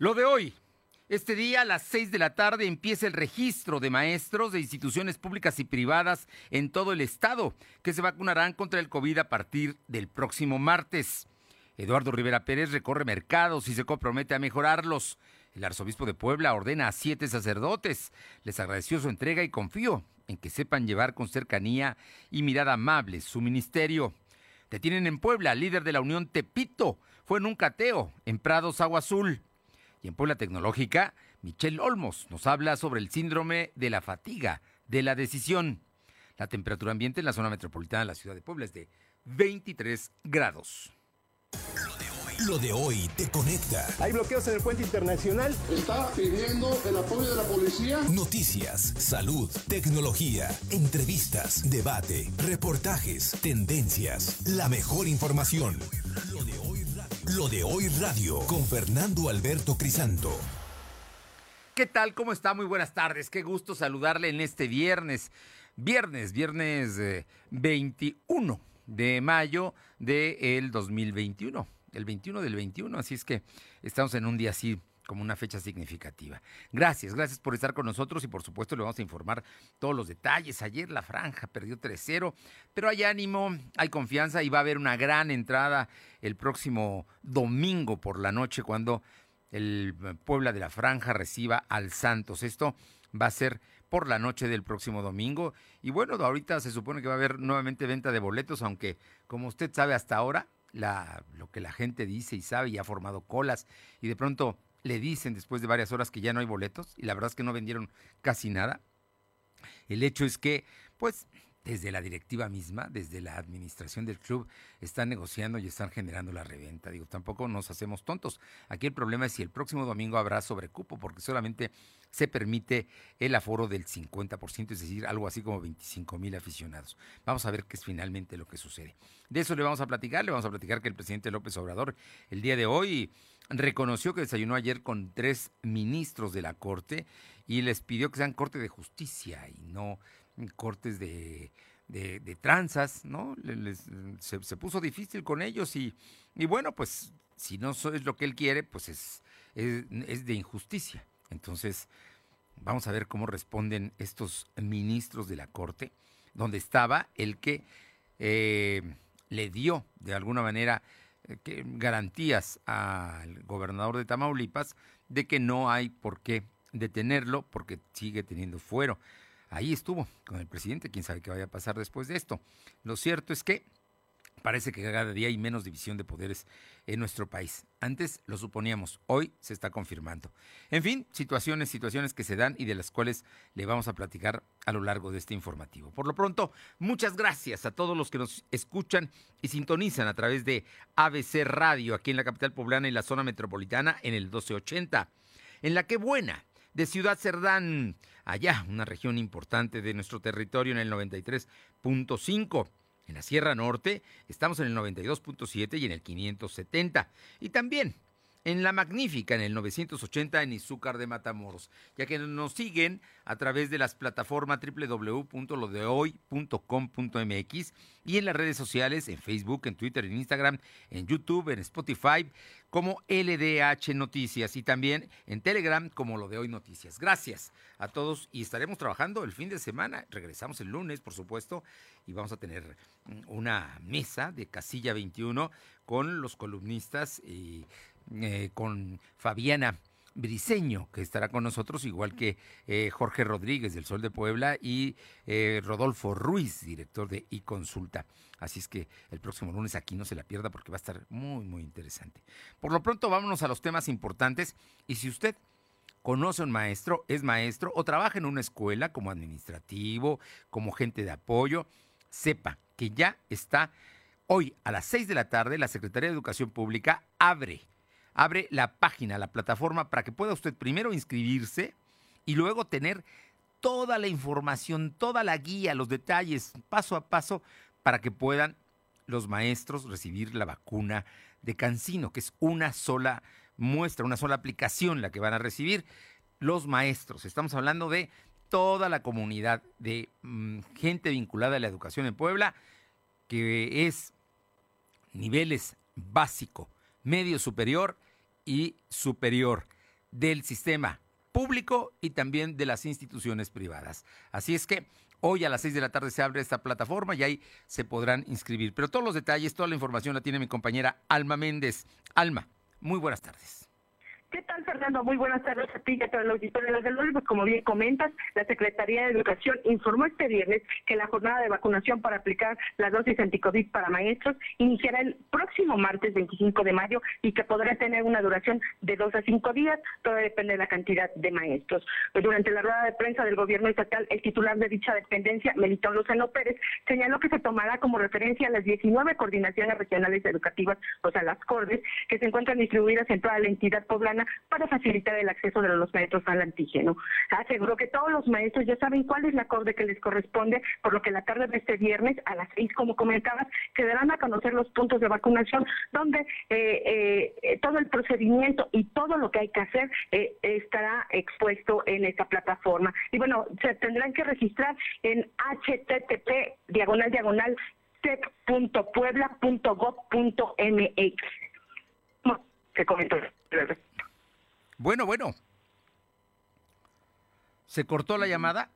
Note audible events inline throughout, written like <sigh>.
Lo de hoy. Este día a las 6 de la tarde empieza el registro de maestros de instituciones públicas y privadas en todo el estado que se vacunarán contra el COVID a partir del próximo martes. Eduardo Rivera Pérez recorre mercados y se compromete a mejorarlos. El arzobispo de Puebla ordena a siete sacerdotes. Les agradeció su entrega y confío en que sepan llevar con cercanía y mirada amable su ministerio. Detienen en Puebla al líder de la Unión Tepito. Fue en un cateo en Prados Agua Azul. Y en Puebla Tecnológica, Michelle Olmos nos habla sobre el síndrome de la fatiga de la decisión. La temperatura ambiente en la zona metropolitana de la ciudad de Puebla es de 23 grados. Lo de hoy te conecta. Hay bloqueos en el puente internacional. Está pidiendo el apoyo de la policía. Noticias, salud, tecnología, entrevistas, debate, reportajes, tendencias, la mejor información. Lo de hoy Lo de hoy radio con Fernando Alberto Crisanto. ¿Qué tal? ¿Cómo está? Muy buenas tardes. Qué gusto saludarle en este viernes. Viernes, viernes eh, 21 de mayo del 2021 el 21 del 21, así es que estamos en un día así como una fecha significativa. Gracias, gracias por estar con nosotros y por supuesto le vamos a informar todos los detalles. Ayer la franja perdió 3-0, pero hay ánimo, hay confianza y va a haber una gran entrada el próximo domingo por la noche cuando el Puebla de la Franja reciba al Santos. Esto va a ser por la noche del próximo domingo. Y bueno, ahorita se supone que va a haber nuevamente venta de boletos, aunque como usted sabe hasta ahora lo que la gente dice y sabe y ha formado colas y de pronto le dicen después de varias horas que ya no hay boletos y la verdad es que no vendieron casi nada. El hecho es que, pues, desde la directiva misma, desde la administración del club, están negociando y están generando la reventa. Digo, tampoco nos hacemos tontos. Aquí el problema es si el próximo domingo habrá sobrecupo, porque solamente se permite el aforo del 50%, es decir, algo así como 25 mil aficionados. Vamos a ver qué es finalmente lo que sucede. De eso le vamos a platicar, le vamos a platicar que el presidente López Obrador el día de hoy reconoció que desayunó ayer con tres ministros de la Corte y les pidió que sean Corte de Justicia y no cortes de, de, tranzas, ¿no? se, puso difícil con ellos y, y bueno, pues si no es lo que él quiere, pues es, es, de injusticia. Entonces, vamos a ver cómo responden estos ministros de la Corte, donde estaba el que eh, le dio de alguna manera eh, garantías al gobernador de Tamaulipas de que no hay por qué detenerlo porque sigue teniendo fuero ahí estuvo con el presidente, quién sabe qué vaya a pasar después de esto. Lo cierto es que parece que cada día hay menos división de poderes en nuestro país. Antes lo suponíamos, hoy se está confirmando. En fin, situaciones, situaciones que se dan y de las cuales le vamos a platicar a lo largo de este informativo. Por lo pronto, muchas gracias a todos los que nos escuchan y sintonizan a través de ABC Radio aquí en la capital poblana y la zona metropolitana en el 1280. En la que buena de Ciudad Cerdán, allá, una región importante de nuestro territorio en el 93.5. En la Sierra Norte estamos en el 92.7 y en el 570. Y también en La Magnífica, en el 980 en Izúcar de Matamoros, ya que nos siguen a través de las plataformas www.lodehoy.com.mx y en las redes sociales, en Facebook, en Twitter, en Instagram, en YouTube, en Spotify, como LDH Noticias y también en Telegram como Lo de Hoy Noticias. Gracias a todos y estaremos trabajando el fin de semana. Regresamos el lunes, por supuesto, y vamos a tener una mesa de Casilla 21 con los columnistas y eh, con Fabiana Briseño, que estará con nosotros, igual que eh, Jorge Rodríguez del Sol de Puebla y eh, Rodolfo Ruiz, director de iConsulta. Así es que el próximo lunes aquí no se la pierda porque va a estar muy, muy interesante. Por lo pronto, vámonos a los temas importantes. Y si usted conoce a un maestro, es maestro o trabaja en una escuela como administrativo, como gente de apoyo, sepa que ya está hoy a las 6 de la tarde la Secretaría de Educación Pública abre abre la página, la plataforma, para que pueda usted primero inscribirse y luego tener toda la información, toda la guía, los detalles, paso a paso, para que puedan los maestros recibir la vacuna de Cancino, que es una sola muestra, una sola aplicación la que van a recibir los maestros. Estamos hablando de toda la comunidad de mm, gente vinculada a la educación en Puebla, que es niveles básico, medio superior y superior. del sistema público y también de las instituciones privadas. Así es que hoy a las 6 de la tarde se abre esta plataforma y ahí se podrán inscribir. Pero todos los detalles, toda la información la tiene mi compañera Alma Méndez. Alma, muy buenas tardes. ¿Qué tal, Fernando? Muy buenas tardes a ti y a todo el auditorio. Desde luego, pues como bien comentas, la Secretaría de Educación informó este viernes que la jornada de vacunación para aplicar la dosis anticovid para maestros iniciará el próximo martes 25 de mayo y que podrá tener una duración de dos a cinco días. Todo depende de la cantidad de maestros. Pues durante la rueda de prensa del gobierno estatal, el titular de dicha dependencia, Melitón Lozano Pérez, señaló que se tomará como referencia las 19 coordinaciones regionales educativas, o sea, las CORDES, que se encuentran distribuidas en toda la entidad poblana para facilitar el acceso de los maestros al antígeno. Aseguró que todos los maestros ya saben cuál es la acorde que les corresponde, por lo que la tarde de este viernes a las seis, como comentabas, quedarán a conocer los puntos de vacunación donde eh, eh, todo el procedimiento y todo lo que hay que hacer eh, estará expuesto en esta plataforma. Y bueno, se tendrán que registrar en http diagonal diagonal sec.puebla.gov.mx. Se comentó. Bueno, bueno. ¿Se cortó la llamada?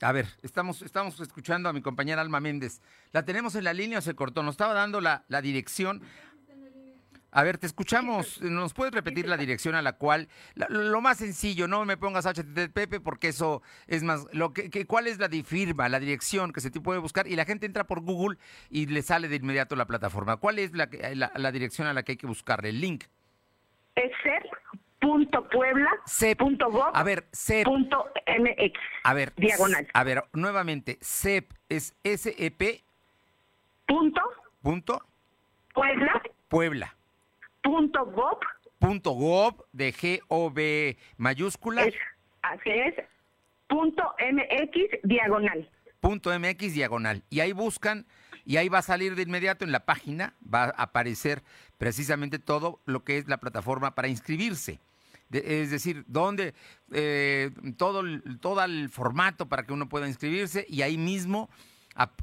A ver, estamos, estamos escuchando a mi compañera Alma Méndez. ¿La tenemos en la línea o se cortó? Nos estaba dando la, la dirección. A ver, te escuchamos. ¿Nos puedes repetir la dirección a la cual? lo más sencillo, no me pongas HTTP porque eso es más. Lo que, ¿Cuál es la firma, la dirección que se te puede buscar? Y la gente entra por Google y le sale de inmediato la plataforma. ¿Cuál es la, la, la dirección a la que hay que buscarle? El link es cep.puebla.gov. A ver, cep. .mx. A ver. Diagonal. A ver, nuevamente, cep es S-E-P. Punto. Punto. Puebla. Puebla. Punto gov. Punto gov de G-O-B mayúscula. así es. Punto MX diagonal. Punto MX diagonal. Y ahí buscan y ahí va a salir de inmediato en la página, va a aparecer precisamente todo lo que es la plataforma para inscribirse. es decir, donde eh, todo, todo el formato para que uno pueda inscribirse y ahí mismo,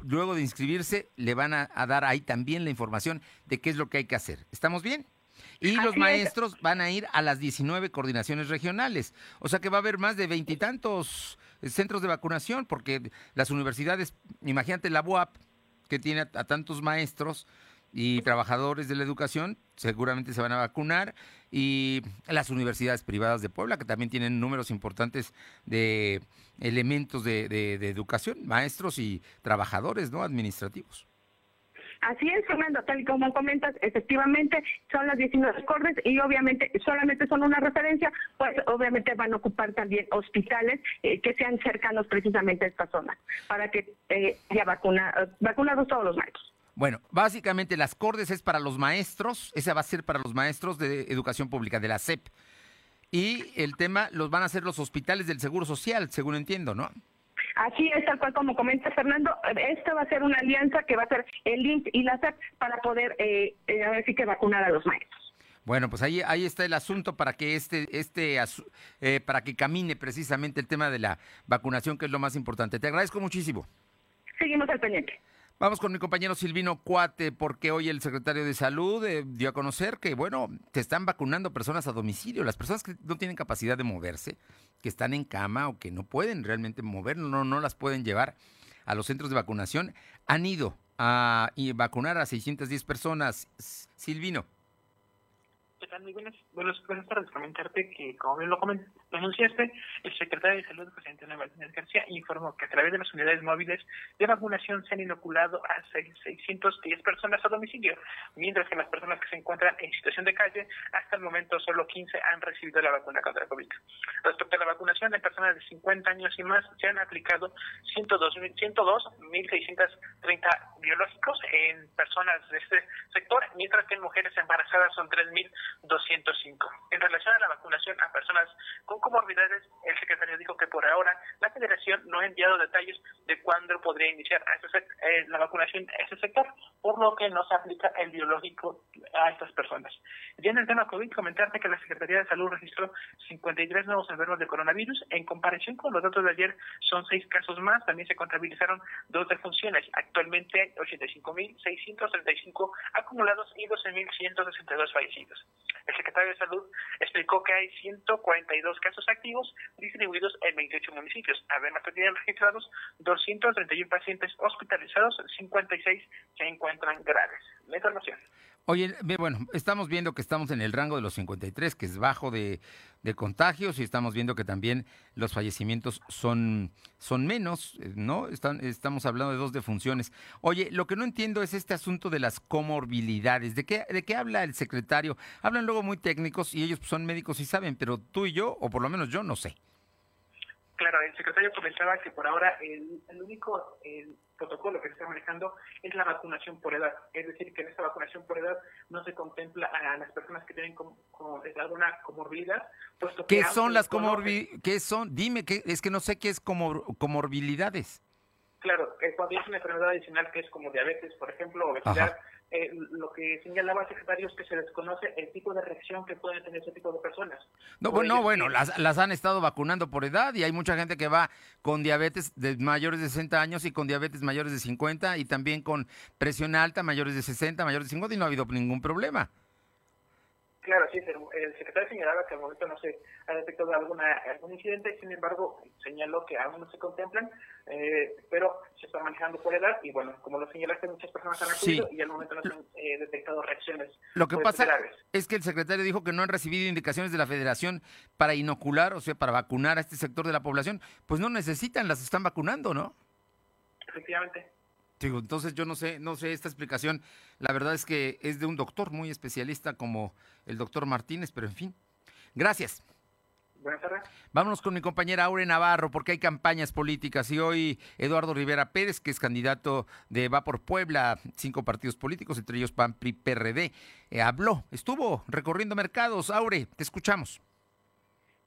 luego de inscribirse, le van a, dar ahí también la información de qué es lo que hay que hacer. ¿Estamos bien? Y los maestros van a ir a las 19 coordinaciones regionales. O sea que va a haber más de veintitantos centros de vacunación, porque las universidades, imagínate la UAP, que tiene a, tantos maestros y trabajadores de la educación, seguramente se van a vacunar, y las universidades privadas de Puebla, que también tienen números importantes de elementos de, de, educación, maestros y trabajadores no administrativos. Así es, Fernando, tal y como comentas, efectivamente son las 19 cordes y obviamente solamente son una referencia, pues obviamente van a ocupar también hospitales eh, que sean cercanos precisamente a esta zona para que eh, vacunados todos los maestros. Bueno, básicamente las cordes es para los maestros, esa va a ser para los maestros de educación pública, de la SEP. Y el tema los van a hacer los hospitales del Seguro Social, según entiendo, ¿no? Así es, tal cual como comenta Fernando, esta va a ser una alianza que va a ser el INS y la SEP para poder, eh, eh, a ver si que vacunar a los maestros. Bueno, pues ahí, ahí está el asunto para que este, este, eh, para que camine precisamente el tema de la vacunación, que es lo más importante. Te agradezco muchísimo. Seguimos al pendiente. Vamos con mi compañero Silvino Cuate, porque hoy el secretario de Salud eh, dio a conocer que, bueno, te están vacunando personas a domicilio. Las personas que no tienen capacidad de moverse, que están en cama o que no pueden realmente mover, no, no las pueden llevar a los centros de vacunación, han ido a vacunar a 610 personas. Silvino. ¿Qué tal? Muy buenas, buenas, buenas. Comentarte que, como bien lo anunciaste, el secretario de Salud, José Antonio Martínez García, informó que a través de las unidades móviles de vacunación se han inoculado a 610 personas a domicilio, mientras que las personas que se encuentran en situación de calle, hasta el momento solo 15 han recibido la vacuna contra el COVID. Respecto a la vacunación de personas de 50 años y más, se han aplicado 102.630 biológicos en personas de este sector, mientras que en mujeres embarazadas son 3.000 205. En relación a la vacunación a personas con comorbilidades, el secretario dijo que por ahora la federación no ha enviado detalles de cuándo podría iniciar eh, la vacunación a ese sector, por lo que no se aplica el biológico a estas personas. Ya en el tema COVID, comentarte que la Secretaría de Salud registró 53 nuevos enfermos de coronavirus. En comparación con los datos de ayer, son seis casos más. También se contabilizaron dos defunciones. Actualmente hay 85.635 acumulados y 12.162 fallecidos. El secretario de Salud explicó que hay 142 casos activos distribuidos en 28 municipios. Además, tienen registrados 231 pacientes hospitalizados, 56 se encuentran graves. La información. Oye, bueno, estamos viendo que estamos en el rango de los 53, que es bajo de, contagios, y estamos viendo que también los fallecimientos son, son menos, ¿no? Están, estamos hablando de dos defunciones. Oye, lo que no entiendo es este asunto de las comorbilidades. ¿De qué, ¿De qué habla el secretario? Hablan luego muy técnicos y ellos son médicos y saben, pero tú y yo, o por lo menos yo, no sé. Claro, el secretario comentaba que por ahora el, único protocolo que se está manejando es la vacunación por edad. Es decir, que en esta vacunación por edad no se contempla a las personas que tienen como, alguna comorbilidad. Puesto ¿Qué son las comorbilidades? ¿Qué son? Dime, que es que no sé qué es comorbilidades. Claro, eh, cuando es una enfermedad adicional que es como diabetes, por ejemplo, obesidad, eh, lo que señalaba el secretario es que se desconoce el tipo de reacción que pueden tener ese tipo de personas. No, bueno, bueno, las, las han estado vacunando por edad y hay mucha gente que va con diabetes de mayores de 60 años y con diabetes mayores de 50 y también con presión alta, mayores de 60, mayores de 50 y no ha habido ningún problema. Claro, sí, el secretario señalaba que al momento no se ha detectado alguna, algún incidente, sin embargo, señaló que aún no se contemplan, eh, pero se está manejando por edad y bueno, como lo señalaste, muchas personas han acudido y al momento no se han eh, detectado reacciones. Lo que pasa es que el secretario dijo que no han recibido indicaciones de la federación para inocular, o sea, para vacunar a este sector de la población, pues no necesitan, las están vacunando, ¿no? Efectivamente. Digo, entonces yo no sé, no sé esta explicación. La verdad es que es de un doctor muy especialista como el doctor Martínez, pero en fin. Gracias. Buenas tardes. Vámonos con mi compañera Aure Navarro, porque hay campañas políticas y hoy Eduardo Rivera Pérez, que es candidato de Va por Puebla, cinco partidos políticos, entre ellos PAN, PRI, PRD, eh, habló, estuvo recorriendo mercados. Aure, te escuchamos.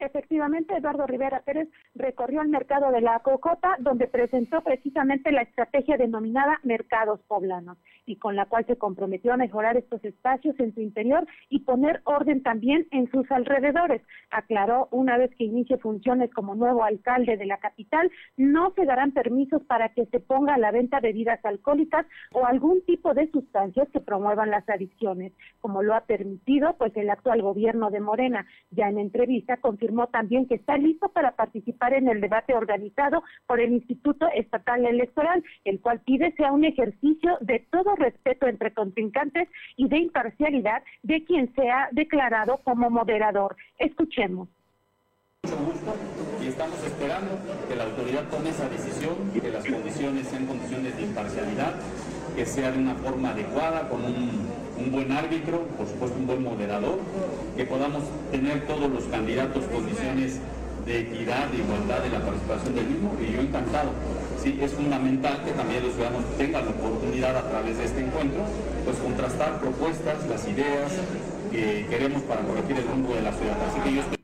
Efectivamente, Eduardo Rivera Pérez recorrió el mercado de la Cocota, donde presentó precisamente la estrategia denominada Mercados Poblanos, y con la cual se comprometió a mejorar estos espacios en su interior y poner orden también en sus alrededores. Aclaró, una vez que inicie funciones como nuevo alcalde de la capital, no se darán permisos para que se ponga a la venta bebidas alcohólicas o algún tipo de sustancias que promuevan las adicciones, como lo ha permitido pues el actual gobierno de Morena. Ya en entrevista confirmó también que está listo para participar en el debate organizado por el Instituto Estatal Electoral, el cual pide sea un ejercicio de todo respeto entre contrincantes y de imparcialidad de quien sea declarado como moderador. Escuchemos y estamos esperando que la autoridad tome esa decisión y que las condiciones sean condiciones de imparcialidad, que sea de una forma adecuada, con un, un buen árbitro, por supuesto un buen moderador, que podamos tener todos los candidatos condiciones de equidad, de igualdad en la participación del mismo y yo encantado. Sí, es fundamental que también los ciudadanos tengan la oportunidad a través de este encuentro, pues contrastar propuestas, las ideas que queremos para corregir el rumbo de la ciudad. Así que yo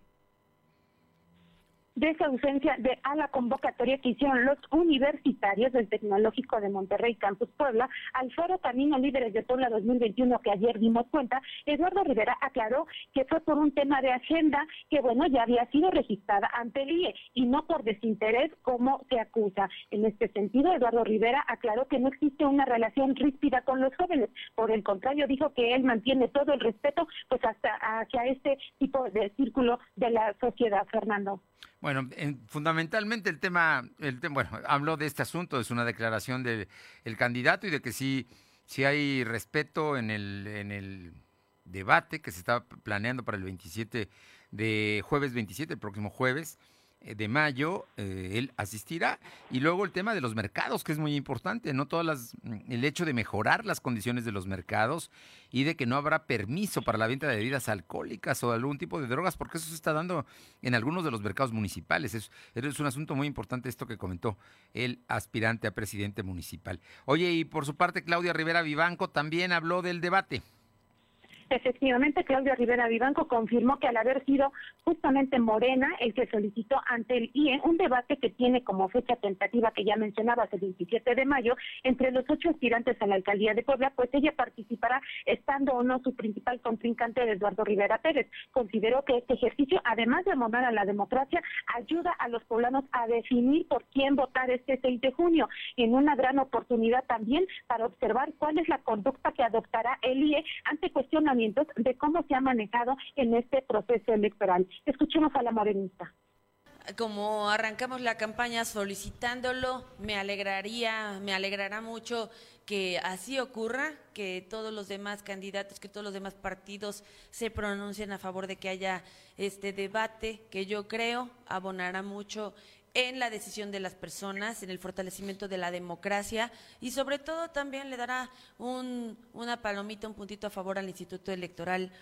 de esa ausencia de a la convocatoria que hicieron los universitarios del Tecnológico de Monterrey Campus Puebla al Foro Camino Líderes de Puebla 2021 que ayer dimos cuenta, Eduardo Rivera aclaró que fue por un tema de agenda que bueno ya había sido registrada ante el IE y no por desinterés como se acusa. En este sentido, Eduardo Rivera aclaró que no existe una relación ríspida con los jóvenes, por el contrario dijo que él mantiene todo el respeto pues hasta hacia este tipo de círculo de la sociedad, Fernando. Bueno, fundamentalmente el tema, el bueno, habló de este asunto, es una declaración del candidato y de que sí, hay respeto en el, en el debate que se está planeando para el 27 de jueves 27, el próximo jueves, de mayo, eh, él asistirá. Y luego el tema de los mercados, que es muy importante, ¿no? Todas las, mm, el hecho de mejorar las condiciones de los mercados y de que no habrá permiso para la venta de bebidas alcohólicas o algún tipo de drogas, porque eso se está dando en algunos de los mercados municipales. Es, es un asunto muy importante esto que comentó el aspirante a presidente municipal. Oye, y por su parte, Claudia Rivera Vivanco también habló del debate. Efectivamente, Claudia Rivera Vivanco confirmó que al haber sido justamente Morena el que solicitó ante el IE un debate que tiene como fecha tentativa que ya mencionabas el 27 de mayo entre los ocho aspirantes a la alcaldía de Puebla, pues ella participará estando o no su principal contrincante Eduardo Rivera Pérez. Consideró que este ejercicio, además de abonar a la democracia, ayuda a los poblanos a definir por quién votar este 6 de junio, en una gran oportunidad también para observar cuál es la conducta que adoptará el IE ante cuestionamientos de cómo se ha manejado en este proceso electoral. Escuchemos a la morenista como arrancamos la campaña solicitándolo, me alegraría, me alegrará mucho que así ocurra, que todos los demás candidatos, que todos los demás partidos se pronuncien a favor de que haya este debate, que yo creo abonará mucho en la decisión de las personas, en el fortalecimiento de la democracia y sobre todo también le dará un, una palomita, un puntito a favor al Instituto Electoral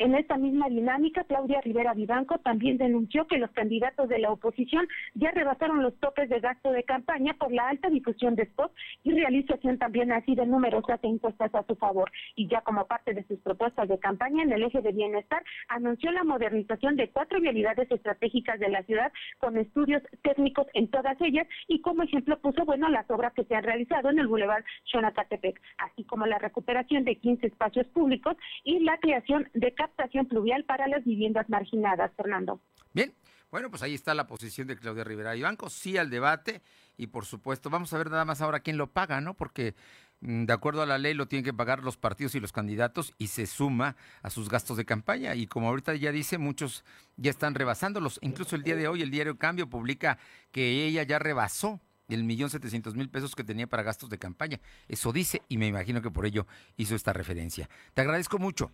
en esta misma dinámica, Claudia Rivera Vivanco también denunció que los candidatos de la oposición ya rebasaron los topes de gasto de campaña por la alta difusión de spots y realización también así de numerosas encuestas a su favor. Y ya como parte de sus propuestas de campaña en el eje de bienestar, anunció la modernización de cuatro vialidades estratégicas de la ciudad con estudios técnicos en todas ellas y como ejemplo puso, bueno, las obras que se han realizado en el Boulevard Xonacatepec, así como la recuperación de 15 espacios públicos y la creación de captación pluvial para las viviendas marginadas, Fernando. Bien, bueno, pues ahí está la posición de Claudia Rivera y Banco, sí al debate y por supuesto, vamos a ver nada más ahora quién lo paga, ¿no? Porque mm, de acuerdo a la ley lo tienen que pagar los partidos y los candidatos y se suma a sus gastos de campaña y como ahorita ya dice, muchos ya están rebasándolos. Incluso el día de hoy el diario Cambio publica que ella ya rebasó el millón setecientos mil pesos que tenía para gastos de campaña. Eso dice y me imagino que por ello hizo esta referencia. Te agradezco mucho.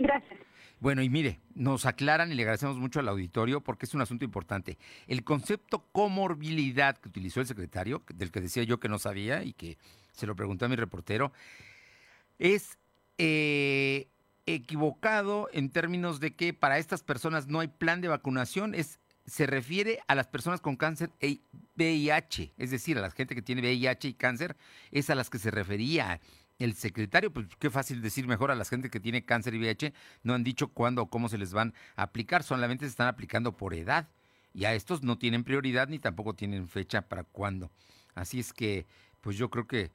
Gracias. Bueno, y mire, nos aclaran y le agradecemos mucho al auditorio porque es un asunto importante. El concepto comorbilidad que utilizó el secretario, del que decía yo que no sabía y que se lo pregunté a mi reportero, es eh, equivocado en términos de que para estas personas no hay plan de vacunación, es se refiere a las personas con cáncer e VIH, es decir, a la gente que tiene VIH y cáncer, es a las que se refería el secretario, pues qué fácil decir mejor a la gente que tiene cáncer y VIH, no han dicho cuándo o cómo se les van a aplicar, solamente se están aplicando por edad. Y a estos no tienen prioridad ni tampoco tienen fecha para cuándo. Así es que, pues yo creo que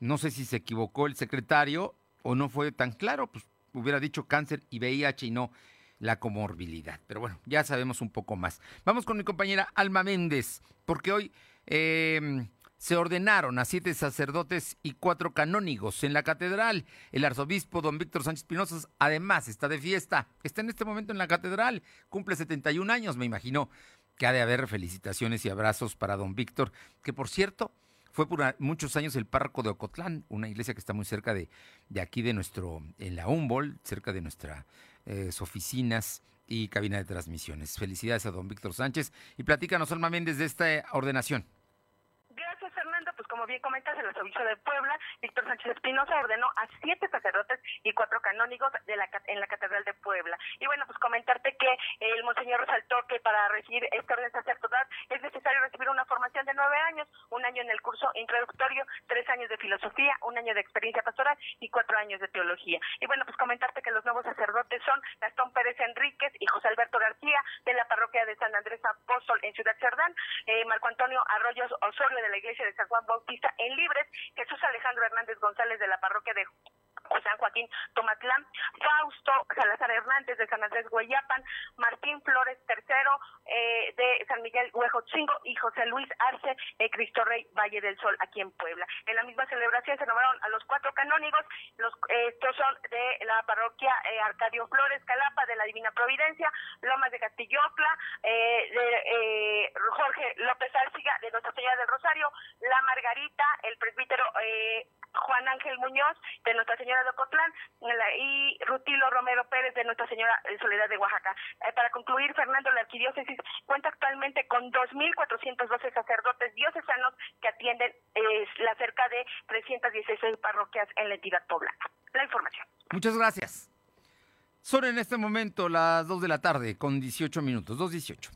no sé si se equivocó el secretario o no fue tan claro, pues hubiera dicho cáncer y VIH y no la comorbilidad. Pero bueno, ya sabemos un poco más. Vamos con mi compañera Alma Méndez, porque hoy eh, se ordenaron a siete sacerdotes y cuatro canónigos en la catedral. El arzobispo don Víctor Sánchez Pinoza además está de fiesta. Está en este momento en la catedral. Cumple 71 años, me imagino que ha de haber felicitaciones y abrazos para don Víctor, que por cierto fue por muchos años el párroco de Ocotlán, una iglesia que está muy cerca de, de aquí de nuestro, en la Humboldt, cerca de nuestras eh, oficinas y cabina de transmisiones. Felicidades a don Víctor Sánchez y platícanos, Alma Méndez, de esta ordenación como bien comentas, el arzobispo de Puebla, Víctor Sánchez Espinosa, ordenó a siete sacerdotes y cuatro canónigos de la, en la Catedral de Puebla. Y bueno, pues comentarte que el monseñor resaltó que para recibir esta orden sacerdotal es necesario recibir una formación de nueve años, un año en el curso introductorio, tres años de filosofía, un año de experiencia pastoral y cuatro años de teología. Y bueno, pues comentarte que los nuevos sacerdotes son Gastón Pérez Enríquez y José Alberto García de la parroquia de San Andrés Apóstol en Ciudad Cerdán, eh, Marco Antonio Arroyos Osorio de la iglesia de San Juan Bautista en Libres, Jesús Alejandro Hernández González de la parroquia de San Joaquín Tomatlán, Fausto Salazar Hernández de San Andrés Guayapan, Martín Flores III eh, de San Miguel Huejotzingo y José Luis Arce eh, Cristo Rey Valle del Sol aquí en Puebla. En la misma celebración se nombraron a los cuatro canónigos, los estos son de la parroquia eh, Arcadio Flores Calapa de la Divina Providencia, Lomas de Castillocla, eh, de Jorge López Arciga de Nuestra Señora del Rosario, La Margarita, el presbítero Juan Ángel Muñoz de Nuestra Señora de Ocotlán y Rutilo Romero Pérez de Nuestra Señora Soledad de Oaxaca. Eh, para concluir, Fernando, la arquidiócesis cuenta actualmente con 2.412 sacerdotes diocesanos que atienden eh, la cerca de 316 parroquias en la entidad poblana. La información. Muchas gracias. Son en este momento las 2 de la tarde con 18 minutos, 2.18.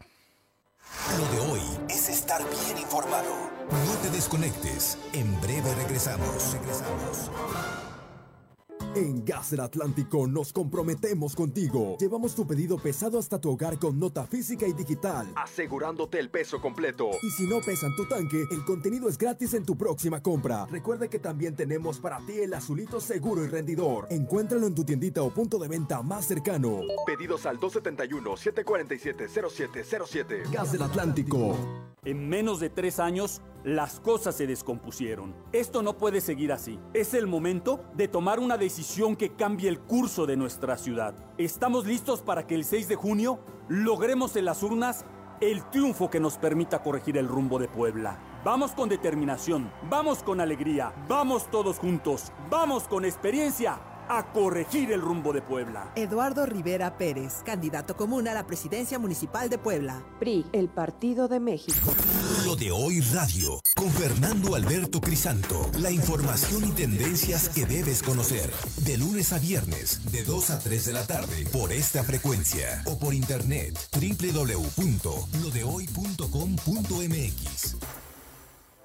Lo de hoy es estar bien informado. No te desconectes. En breve regresamos. Regresamos. En Gas del Atlántico nos comprometemos contigo. Llevamos tu pedido pesado hasta tu hogar con nota física y digital, asegurándote el peso completo. Y si no pesan tu tanque, el contenido es gratis en tu próxima compra. Recuerda que también tenemos para ti el azulito seguro y rendidor. Encuéntralo en tu tiendita o punto de venta más cercano. Pedidos al 271-747-0707. Gas del Atlántico. En menos de tres años, las cosas se descompusieron. Esto no puede seguir así. Es el momento de tomar una decisión que cambie el curso de nuestra ciudad. Estamos listos para que el 6 de junio logremos en las urnas el triunfo que nos permita corregir el rumbo de Puebla. Vamos con determinación, vamos con alegría, vamos todos juntos, vamos con experiencia a corregir el rumbo de Puebla. Eduardo Rivera Pérez, candidato común a la presidencia municipal de Puebla. PRI, el Partido de México. Lo de hoy radio, con Fernando Alberto Crisanto. La información y tendencias que debes conocer. De lunes a viernes, de 2 a 3 de la tarde, por esta frecuencia. O por internet, www.lodehoy.com.mx.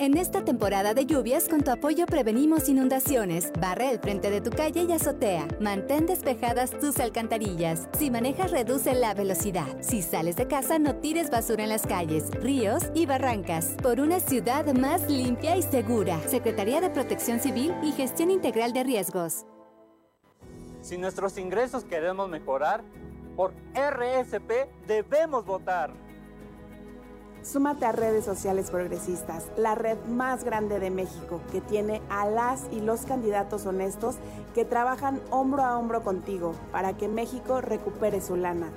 En esta temporada de lluvias, con tu apoyo prevenimos inundaciones. Barre el frente de tu calle y azotea. Mantén despejadas tus alcantarillas. Si manejas, reduce la velocidad. Si sales de casa, no tires basura en las calles, ríos y barrancas. Por una ciudad más limpia y segura. Secretaría de Protección Civil y Gestión Integral de Riesgos. Si nuestros ingresos queremos mejorar, por RSP debemos votar. Súmate a redes sociales progresistas, la red más grande de México, que tiene a las y los candidatos honestos que trabajan hombro a hombro contigo para que México recupere su lana.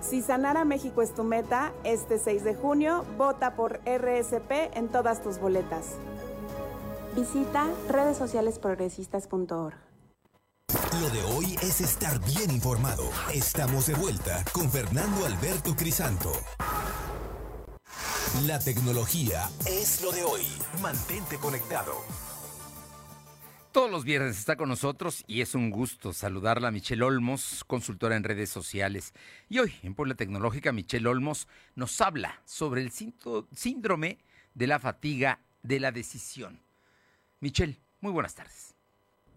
Si sanar a México es tu meta, este 6 de junio vota por RSP en todas tus boletas. Visita redesocialesprogresistas.org. Lo de hoy es estar bien informado. Estamos de vuelta con Fernando Alberto Crisanto. La tecnología es lo de hoy. Mantente conectado. Todos los viernes está con nosotros y es un gusto saludarla Michelle Olmos, consultora en redes sociales. Y hoy en Puebla Tecnológica, Michelle Olmos nos habla sobre el síndrome de la fatiga de la decisión. Michelle, muy buenas tardes.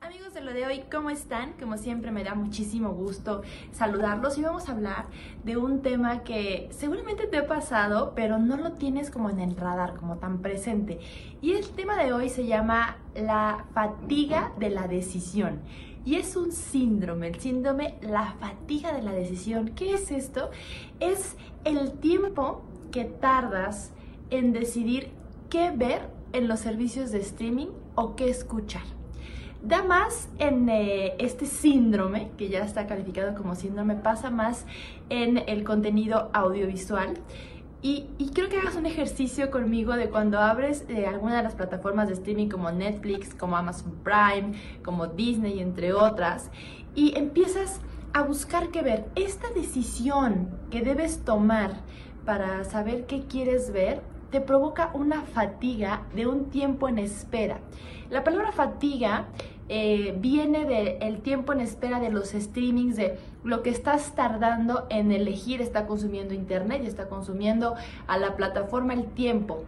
Amigos de lo de hoy, ¿cómo están? Como siempre me da muchísimo gusto saludarlos y vamos a hablar de un tema que seguramente te ha pasado, pero no lo tienes como en el radar, como tan presente. Y el tema de hoy se llama la fatiga de la decisión. Y es un síndrome, el síndrome la fatiga de la decisión. ¿Qué es esto? Es el tiempo que tardas en decidir qué ver en los servicios de streaming o qué escuchar da más en eh, este síndrome, que ya está calificado como síndrome, pasa más en el contenido audiovisual. Y, creo que hagas un ejercicio conmigo de cuando abres eh, alguna de las plataformas de streaming como Netflix, como Amazon Prime, como Disney, entre otras, y empiezas a buscar qué ver. Esta decisión que debes tomar para saber qué quieres ver te provoca una fatiga de un tiempo en espera. La palabra fatiga eh, viene del tiempo en espera de los streamings, de lo que estás tardando en elegir, está consumiendo internet y está consumiendo a la plataforma el tiempo.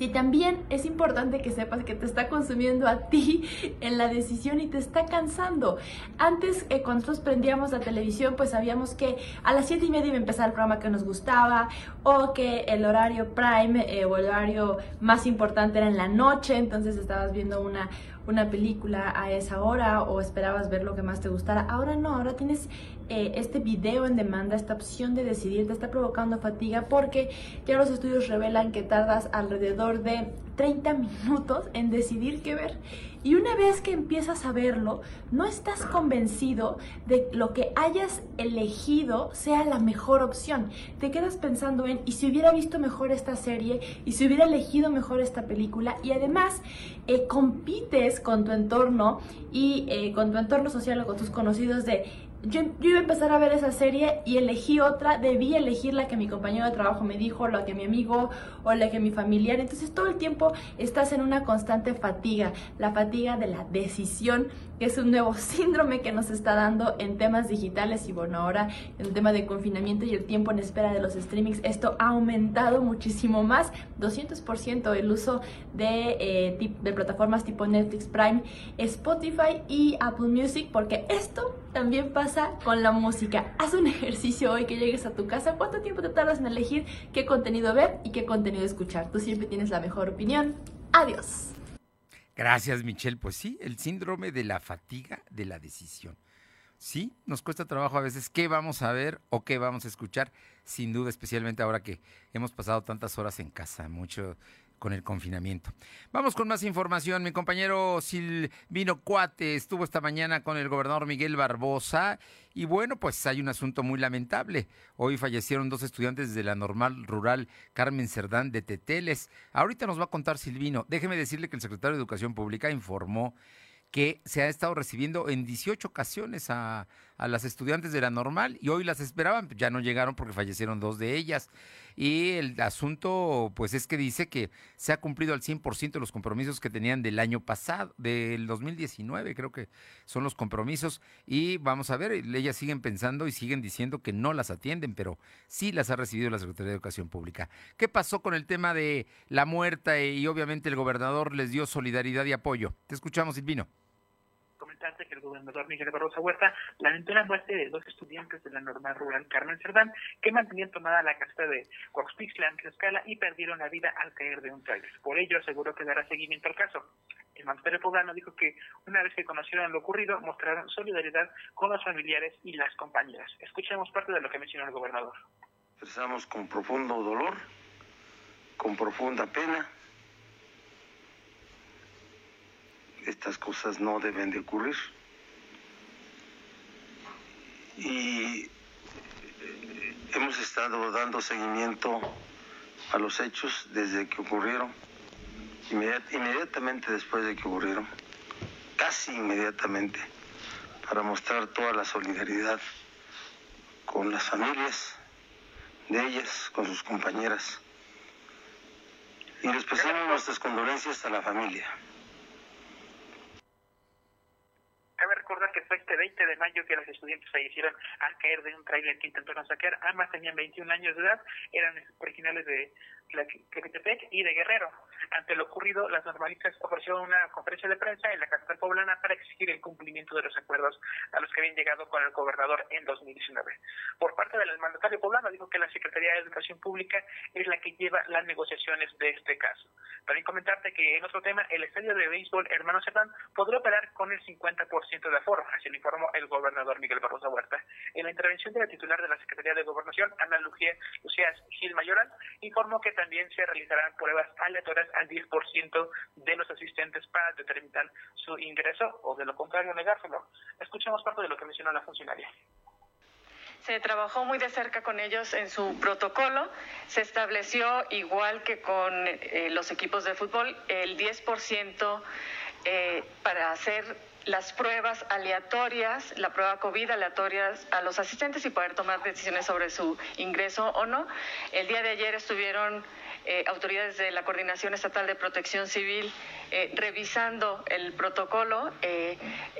Y también es importante que sepas que te está consumiendo a ti en la decisión y te está cansando. Antes, eh, cuando nosotros prendíamos la televisión, pues sabíamos que a las 7 y media iba a empezar el programa que nos gustaba, o que el horario prime eh, o el horario más importante era en la noche, entonces estabas viendo una, una película a esa hora o esperabas ver lo que más te gustara. Ahora no, ahora tienes eh, este video en demanda, esta opción de decidir, te está provocando fatiga porque ya los estudios revelan que tardas alrededor de 30 minutos en decidir qué ver. Y una vez que empiezas a verlo, no estás convencido de lo que hayas elegido sea la mejor opción. Te quedas pensando en, ¿y si hubiera visto mejor esta serie? ¿Y si hubiera elegido mejor esta película? Y además, eh, compites con tu entorno y eh, con tu entorno social o con tus conocidos de yo, iba a empezar a ver esa serie y elegí otra, debí elegir la que mi compañero de trabajo me dijo, la que mi amigo o la que mi familiar. Entonces todo el tiempo estás en una constante fatiga, la fatiga de la decisión, que es un nuevo <laughs> síndrome que nos está dando en temas digitales y bueno, ahora en el tema de confinamiento y el tiempo en espera de los streamings, esto ha aumentado muchísimo más, 200% el uso de, eh, de plataformas tipo Netflix Prime, Spotify y Apple Music, porque esto también pasa con la música. Haz un <laughs> ejercicio hoy que llegues a tu casa. ¿Cuánto tiempo te tardas en elegir qué contenido ver y qué contenido escuchar? Tú siempre tienes la mejor opinión. Adiós. Gracias, Michelle. Pues sí, el síndrome de la fatiga de la decisión. Sí, nos cuesta trabajo a veces qué vamos a ver o qué vamos a escuchar, sin duda, especialmente ahora que hemos pasado tantas horas en casa, mucho con el confinamiento. Vamos con más información. Mi compañero Silvino Cuate estuvo esta mañana con el gobernador Miguel Barbosa y bueno, pues hay un asunto muy lamentable. Hoy fallecieron dos estudiantes de la normal rural Carmen Cerdán de Teteles. Ahorita nos va a contar Silvino. Déjeme decirle que el secretario de Educación Pública informó que se ha estado recibiendo en 18 ocasiones a, a, las estudiantes de la normal y hoy las esperaban, ya no llegaron porque fallecieron dos de ellas. Y el asunto, pues es que dice que se ha cumplido al 100% los compromisos que tenían del año pasado, del 2019, creo que son los compromisos. Y vamos a ver, ellas siguen pensando y siguen diciendo que no las atienden, pero sí las ha recibido la Secretaría de Educación Pública. ¿Qué pasó con el tema de la muerta y obviamente el gobernador les dio solidaridad y apoyo? Te escuchamos, Silvino que el gobernador Miguel Barroso Huerta lamentó la muerte de dos estudiantes de la normal rural Carmen Cerdán que mantenían tomada la casa de Coxpixla en Tlaxcala y perdieron la vida al caer de un trailer. Por ello aseguró que dará seguimiento al caso. El mandatario poblano dijo que una vez que conocieron lo ocurrido mostraron solidaridad con los familiares y las compañeras. Escuchemos parte de lo que mencionó el gobernador. Expresamos con profundo dolor, con profunda pena estas cosas no deben de ocurrir. Y eh, hemos estado dando seguimiento a los hechos desde que ocurrieron, inmediatamente después de que ocurrieron, casi inmediatamente, para mostrar toda la solidaridad con las familias de ellas, con sus compañeras. Y les presentamos nuestras condolencias a la familia. Recordar que fue este 20 de mayo que los estudiantes fallecieron al caer de un trailer que intentaron saquear. Ambas tenían 21 años de edad, eran originales de Tlaquetepec y de Guerrero. Ante lo ocurrido, las normalistas ofrecieron una conferencia de prensa en la capital poblana para exigir el cumplimiento de los acuerdos a los que habían llegado con el gobernador en 2019. Por parte del mandatario poblano, dijo que la Secretaría de Educación Pública es la que lleva las negociaciones de este caso. También comentarte que en otro tema, el estadio de béisbol Hermano Cerdán podrá operar con el 50% de aforo, así lo informó el gobernador Miguel Barroso Huerta. En la intervención de la titular de la Secretaría de Gobernación, Ana Lucía Lucía Gil Mayoral, informó que también se realizarán pruebas aleatorias al 10% de los asistentes para determinar su ingreso o de lo contrario negárselo. Escuchemos parte de lo que mencionó la funcionaria se trabajó muy de cerca con ellos en su protocolo. Se estableció, igual que con eh, los equipos de fútbol, el 10% eh, para hacer las pruebas aleatorias, la prueba COVID aleatorias a los asistentes y poder tomar decisiones sobre su ingreso o no. El día de ayer estuvieron eh, autoridades de la Coordinación Estatal de Protección Civil eh, revisando el protocolo, eh,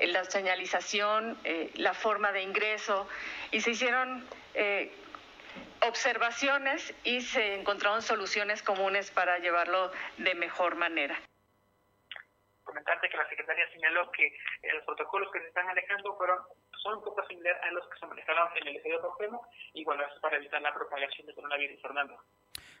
la señalización, la forma de ingreso y se hicieron observaciones y se encontraron soluciones comunes para llevarlo de mejor manera comentarte que la Secretaría señaló que los protocolos que se están manejando fueron son un poco similares a los que se manejaron en el Estadio Torpemo y bueno, eso para evitar la propagación de coronavirus, Fernando.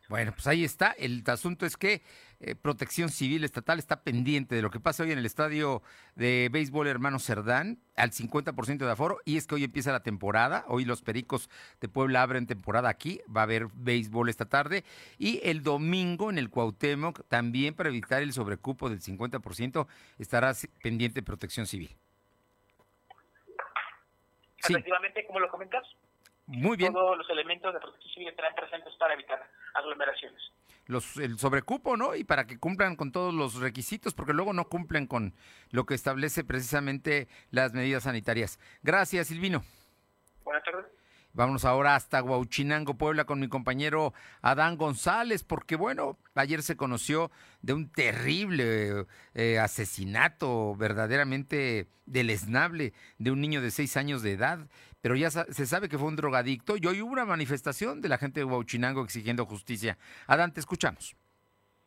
Bueno, pues ahí está. El asunto es que eh, Protección Civil Estatal está pendiente de lo que pasa hoy en el estadio de béisbol Hermano Cerdán, al 50% de aforo, y es que hoy empieza la temporada. Hoy los Pericos de Puebla abren temporada aquí, va a haber béisbol esta tarde, y el domingo en el Cuauhtémoc, también para evitar el sobrecupo del 50%, estará pendiente Protección Civil. Efectivamente, como lo comentas, muy bien. Todos los elementos de protección civil estarán presentes para evitar aglomeraciones. Los, el sobrecupo, ¿no? Y para que cumplan con todos los requisitos, porque luego no cumplen con lo que establece precisamente las medidas sanitarias. Gracias, Silvino. Buenas tardes. Vámonos ahora hasta Huauchinango, Puebla, con mi compañero Adán González, porque bueno, ayer se conoció de un terrible eh, asesinato verdaderamente deleznable de un niño de seis años de edad, pero ya se sabe que fue un drogadicto y hoy hubo una manifestación de la gente de Huauchinango exigiendo justicia. Adán, te escuchamos.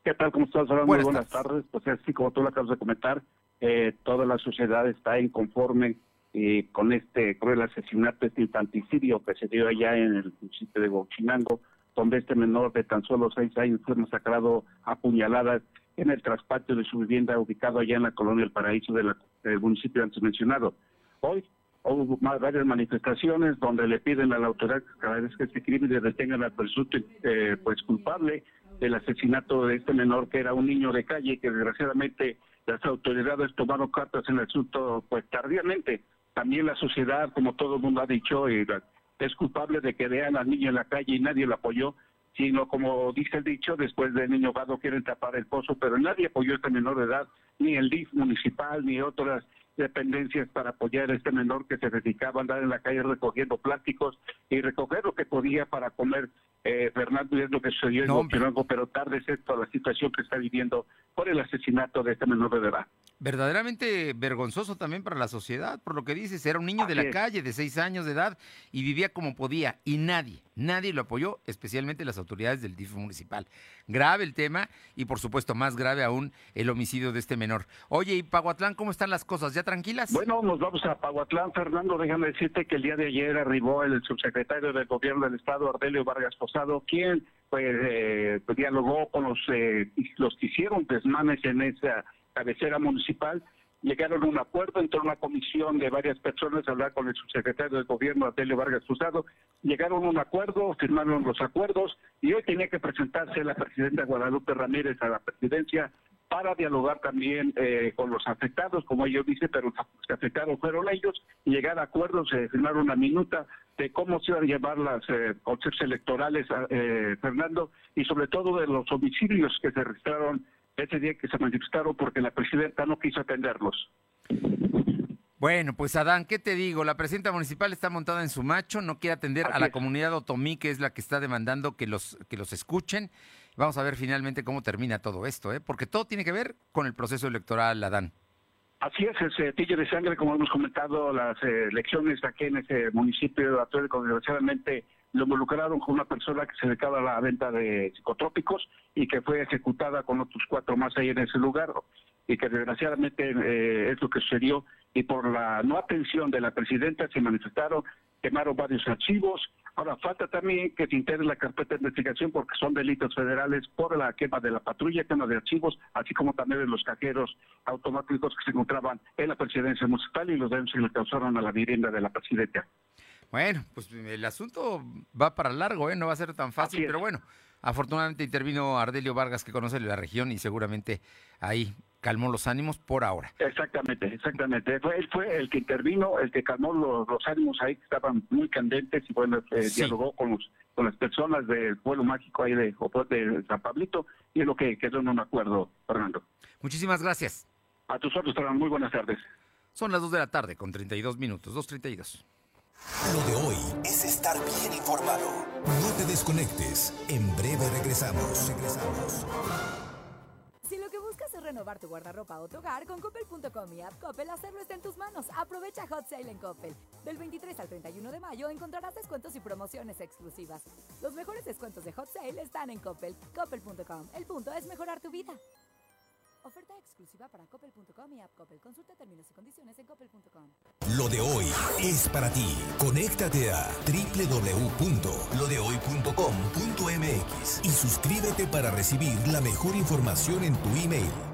¿Qué tal? ¿Cómo estás? Buenas, Muy buenas tardes. Pues así como tú lo acabas de comentar, eh, toda la sociedad está inconforme eh, con este cruel asesinato, este infanticidio que se dio allá en el municipio de Huachinango, donde este menor de tan solo seis años fue masacrado a puñaladas en el traspatio de su vivienda ubicado allá en la colonia El Paraíso del municipio antes mencionado. Hoy hubo varias manifestaciones donde le piden a la autoridad que este crimen detengan al presunto eh, pues culpable del asesinato de este menor que era un niño de calle que desgraciadamente las autoridades tomaron cartas en el asunto pues tardíamente. También la sociedad, como todo el mundo ha dicho, es culpable de que vean al niño en la calle y nadie lo apoyó, sino como dice el dicho, después del niño vado quieren tapar el pozo, pero nadie apoyó a este menor de edad, ni el DIF municipal, ni otras dependencias para apoyar a este menor que se dedicaba a andar en la calle recogiendo plásticos y recoger lo que podía para comer. Eh, Fernando, y es lo que sucedió en pero tarde es esto la situación que está viviendo por el asesinato de este menor de edad verdaderamente vergonzoso también para la sociedad, por lo que dices, era un niño de la calle de seis años de edad y vivía como podía y nadie, nadie lo apoyó, especialmente las autoridades del DIF municipal. Grave el tema y por supuesto más grave aún el homicidio de este menor. Oye, ¿y Paguatlán cómo están las cosas? ¿Ya tranquilas? Bueno, nos vamos a Paguatlán, Fernando, déjame decirte que el día de ayer arribó el subsecretario del gobierno del estado, Ardelio Vargas Posado, quien pues, eh, dialogó con los, eh, los que hicieron desmanes en esa cabecera municipal, llegaron a un acuerdo, entró una comisión de varias personas a hablar con el subsecretario del gobierno, Adelio Vargas Cruzado, llegaron a un acuerdo, firmaron los acuerdos y hoy tenía que presentarse la presidenta Guadalupe Ramírez a la presidencia para dialogar también eh, con los afectados, como ellos dicen, pero los afectados fueron ellos, y llegar a acuerdos, eh, firmar una minuta de cómo se iban a llevar las eh, electorales, eh, Fernando, y sobre todo de los homicidios que se registraron ese día que se manifestaron porque la presidenta no quiso atenderlos. Bueno, pues Adán, ¿qué te digo? La presidenta municipal está montada en su macho, no quiere atender a la comunidad otomí, que es la que está demandando que los, que los escuchen. Vamos a ver finalmente cómo termina todo esto, ¿eh? porque todo tiene que ver con el proceso electoral, Adán. Así es, ese tillo de sangre, como hemos comentado, las eh, elecciones aquí en ese municipio de Atlético, desgraciadamente lo involucraron con una persona que se dedicaba a la venta de psicotrópicos y que fue ejecutada con otros cuatro más ahí en ese lugar y que desgraciadamente eh, es lo que sucedió y por la no atención de la presidenta se manifestaron, quemaron varios archivos. Ahora falta también que se integre la carpeta de investigación porque son delitos federales por la quema de la patrulla, quema de archivos, así como también de los cajeros automáticos que se encontraban en la presidencia municipal y los daños que le causaron a la vivienda de la presidenta. Bueno, pues el asunto va para largo, ¿eh? no va a ser tan fácil, pero bueno, afortunadamente intervino Ardelio Vargas, que conoce la región y seguramente ahí calmó los ánimos por ahora. Exactamente, exactamente. Fue, él fue el que intervino, el que calmó los, ánimos ahí que estaban muy candentes y bueno, eh, dialogó con los con las personas del pueblo mágico ahí de, de San Pablito y es lo que quedó en un acuerdo, Fernando. Muchísimas gracias. A tus otros, muy buenas tardes. Son las 2 de la tarde con 32 minutos, 2.32. Lo de hoy es estar bien informado. No te desconectes. En breve regresamos. Regresamos. Renovar tu guardarropa o tu hogar, con Coppel.com y App Coppel hacerlo está en tus manos. Aprovecha Hot Sale en Coppel. Del 23 al 31 de mayo encontrarás descuentos y promociones exclusivas. Los mejores descuentos de Hot Sale están en Coppel. Coppel.com. El punto es mejorar tu vida. Oferta exclusiva para coppel.com y app Coppel. Consulta términos y condiciones en coppel.com. Lo de hoy es para ti. Conéctate a www.lodehoy.com.mx y suscríbete para recibir la mejor información en tu email.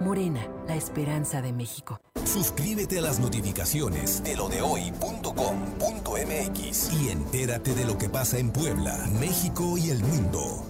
Morena, la esperanza de México. Suscríbete a las notificaciones de lo de hoy.com.mx y entérate de lo que pasa en Puebla, México y el mundo.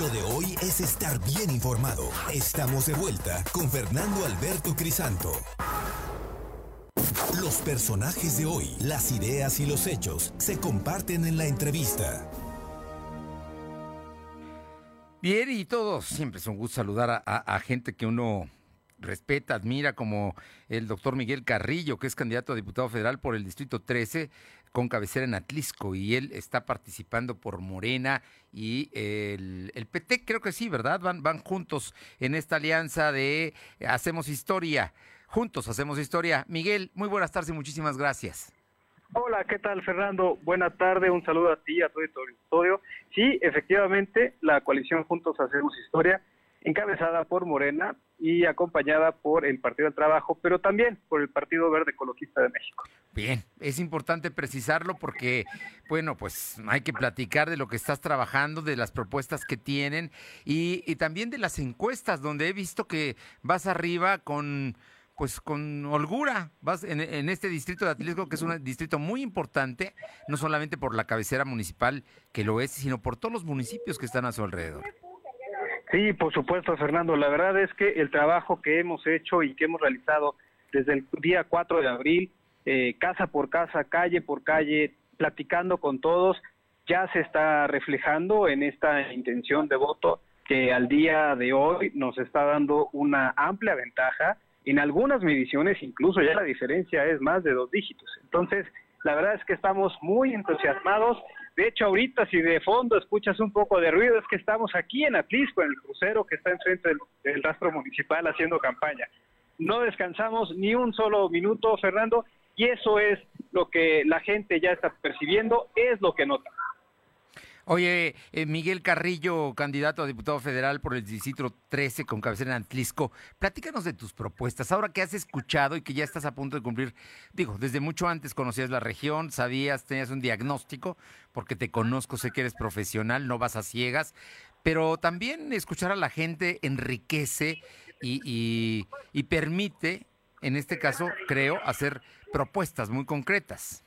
Lo de hoy es estar bien informado. Estamos de vuelta con Fernando Alberto Crisanto. Los personajes de hoy, las ideas y los hechos se comparten en la entrevista. Bien, y todos, siempre es un gusto saludar a, a, gente que uno respeta, admira, como el doctor Miguel Carrillo, que es candidato a diputado federal por el Distrito 13 con cabecera en Atlisco y él está participando por Morena y el, PT, creo que sí, ¿verdad? Van, van juntos en esta alianza de Hacemos Historia. Juntos hacemos historia. Miguel, muy buenas tardes y muchísimas gracias. Hola, ¿qué tal Fernando? Buena tarde, un saludo a ti a todo el auditorio. Sí, efectivamente, la coalición Juntos Hacemos Historia encabezada por Morena y acompañada por el Partido del Trabajo, pero también por el Partido Verde Ecologista de México. Bien, es importante precisarlo porque, bueno, pues hay que platicar de lo que estás trabajando, de las propuestas que tienen y, también de las encuestas, donde he visto que vas arriba con pues con holgura. Vas en, en, este distrito de Atlisco, que es un distrito muy importante, no solamente por la cabecera municipal que lo es, sino por todos los municipios que están a su alrededor. Sí, por supuesto, Fernando. La verdad es que el trabajo que hemos hecho y que hemos realizado desde el día 4 de abril, eh, casa por casa, calle por calle, platicando con todos, ya se está reflejando en esta intención de voto que al día de hoy nos está dando una amplia ventaja. En algunas mediciones incluso ya la diferencia es más de dos dígitos. Entonces, la verdad es que estamos muy entusiasmados de hecho, ahorita si de fondo escuchas un poco de ruido, es que estamos aquí en Atlisco, en el crucero que está enfrente del, del rastro municipal haciendo campaña. No descansamos ni un solo minuto, Fernando, y eso es lo que la gente ya está percibiendo, es lo que nota. Oye, eh, Miguel Carrillo, candidato a diputado federal por el distrito 13 con cabecera en Antlisco, platícanos de tus propuestas. Ahora que has escuchado y que ya estás a punto de cumplir, digo, desde mucho antes conocías la región, sabías, tenías un diagnóstico, porque te conozco, sé que eres profesional, no vas a ciegas, pero también escuchar a la gente enriquece y, y, y permite, en este caso, creo, hacer propuestas muy concretas.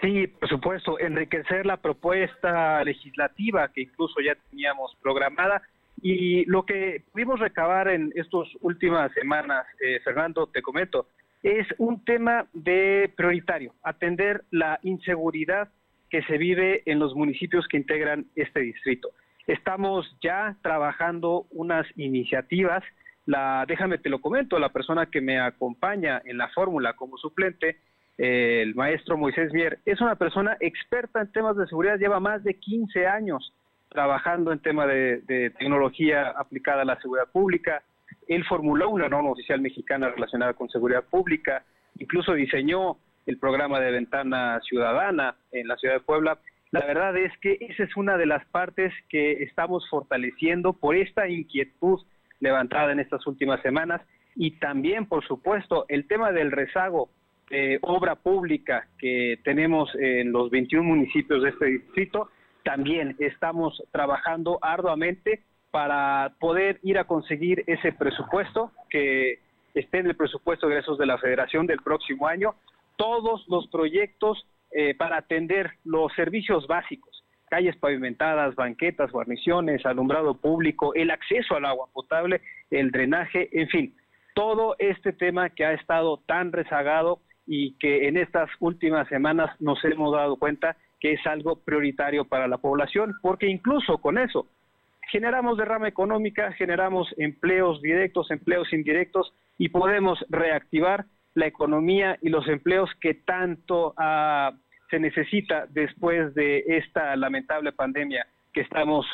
Sí, por supuesto, enriquecer la propuesta legislativa que incluso ya teníamos programada y lo que pudimos recabar en estas últimas semanas, eh, Fernando, te comento, es un tema de prioritario, atender la inseguridad que se vive en los municipios que integran este distrito. Estamos ya trabajando unas iniciativas, la déjame te lo comento, la persona que me acompaña en la fórmula como suplente el maestro Moisés Mier, es una persona experta en temas de seguridad, lleva más de 15 años trabajando en tema de, de, tecnología aplicada a la seguridad pública. Él formuló una norma oficial mexicana relacionada con seguridad pública, incluso diseñó el programa de ventana ciudadana en la ciudad de Puebla. La verdad es que esa es una de las partes que estamos fortaleciendo por esta inquietud levantada en estas últimas semanas y también, por supuesto, el tema del rezago eh, obra pública que tenemos en los 21 municipios de este distrito, también estamos trabajando arduamente para poder ir a conseguir ese presupuesto que esté en el presupuesto de egresos de la federación del próximo año, todos los proyectos eh, para atender los servicios básicos, calles pavimentadas, banquetas, guarniciones, alumbrado público, el acceso al agua potable, el drenaje, en fin, todo este tema que ha estado tan rezagado y que en estas últimas semanas nos hemos dado cuenta que es algo prioritario para la población, porque incluso con eso generamos derrama económica, generamos empleos directos, empleos indirectos y podemos reactivar la economía y los empleos que tanto uh, se necesita después de esta lamentable pandemia que estamos,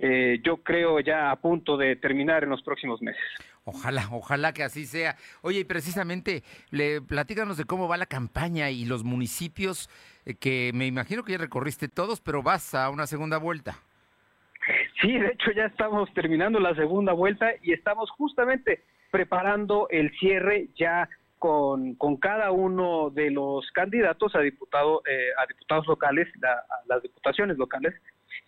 eh, yo creo, ya a punto de terminar en los próximos meses. Ojalá, ojalá que así sea. Oye, y precisamente, le, platícanos de cómo va la campaña y los municipios eh, que me imagino que ya recorriste todos, pero vas a una segunda vuelta. Sí, de hecho ya estamos terminando la segunda vuelta y estamos justamente preparando el cierre ya con, con cada uno de los candidatos a, diputado, eh, a diputados locales, a las diputaciones locales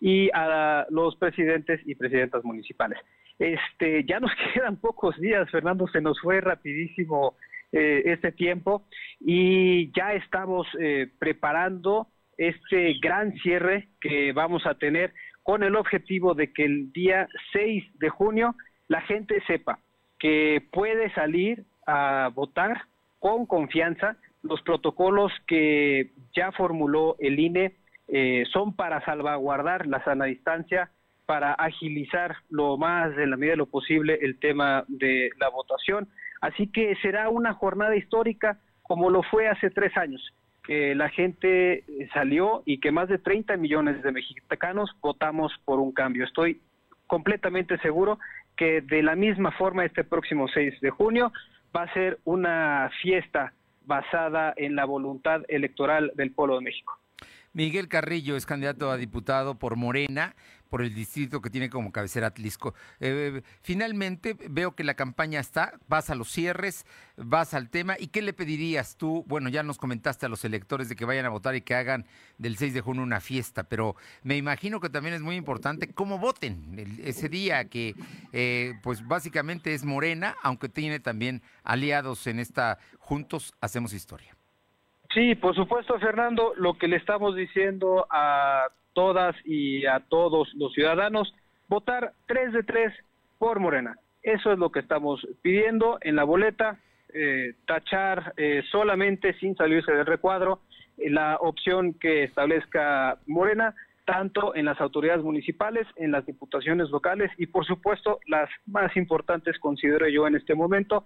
y a los presidentes y presidentas municipales. Este, ya nos <laughs> quedan pocos días, Fernando, se nos fue rapidísimo eh, este tiempo y ya estamos eh, preparando este gran cierre que vamos a tener con el objetivo de que el día 6 de junio la gente sepa que puede salir a votar con confianza. Los protocolos que ya formuló el INE eh, son para salvaguardar la sana distancia, para agilizar lo más en la medida de lo posible el tema de la votación. Así que será una jornada histórica como lo fue hace tres años, que la gente salió y que más de 30 millones de mexicanos votamos por un cambio. Estoy completamente seguro que de la misma forma este próximo 6 de junio va a ser una fiesta basada en la voluntad electoral del pueblo de México. Miguel Carrillo es candidato a diputado por Morena por el distrito que tiene como cabecera Atlisco. Eh, finalmente veo que la campaña está, vas a los cierres, vas al tema. ¿Y qué le pedirías tú? Bueno, ya nos comentaste a los electores de que vayan a votar y que hagan del 6 de junio una fiesta, pero me imagino que también es muy importante cómo voten ese día, que eh, pues básicamente es Morena, aunque tiene también aliados en esta Juntos Hacemos Historia. Sí, por supuesto, Fernando, lo que le estamos diciendo a todas y a todos los ciudadanos votar tres de tres por Morena. Eso es lo que estamos pidiendo en la boleta, eh, tachar eh, solamente sin salirse del recuadro eh, la opción que establezca Morena, tanto en las autoridades municipales, en las diputaciones locales y por supuesto las más importantes considero yo en este momento,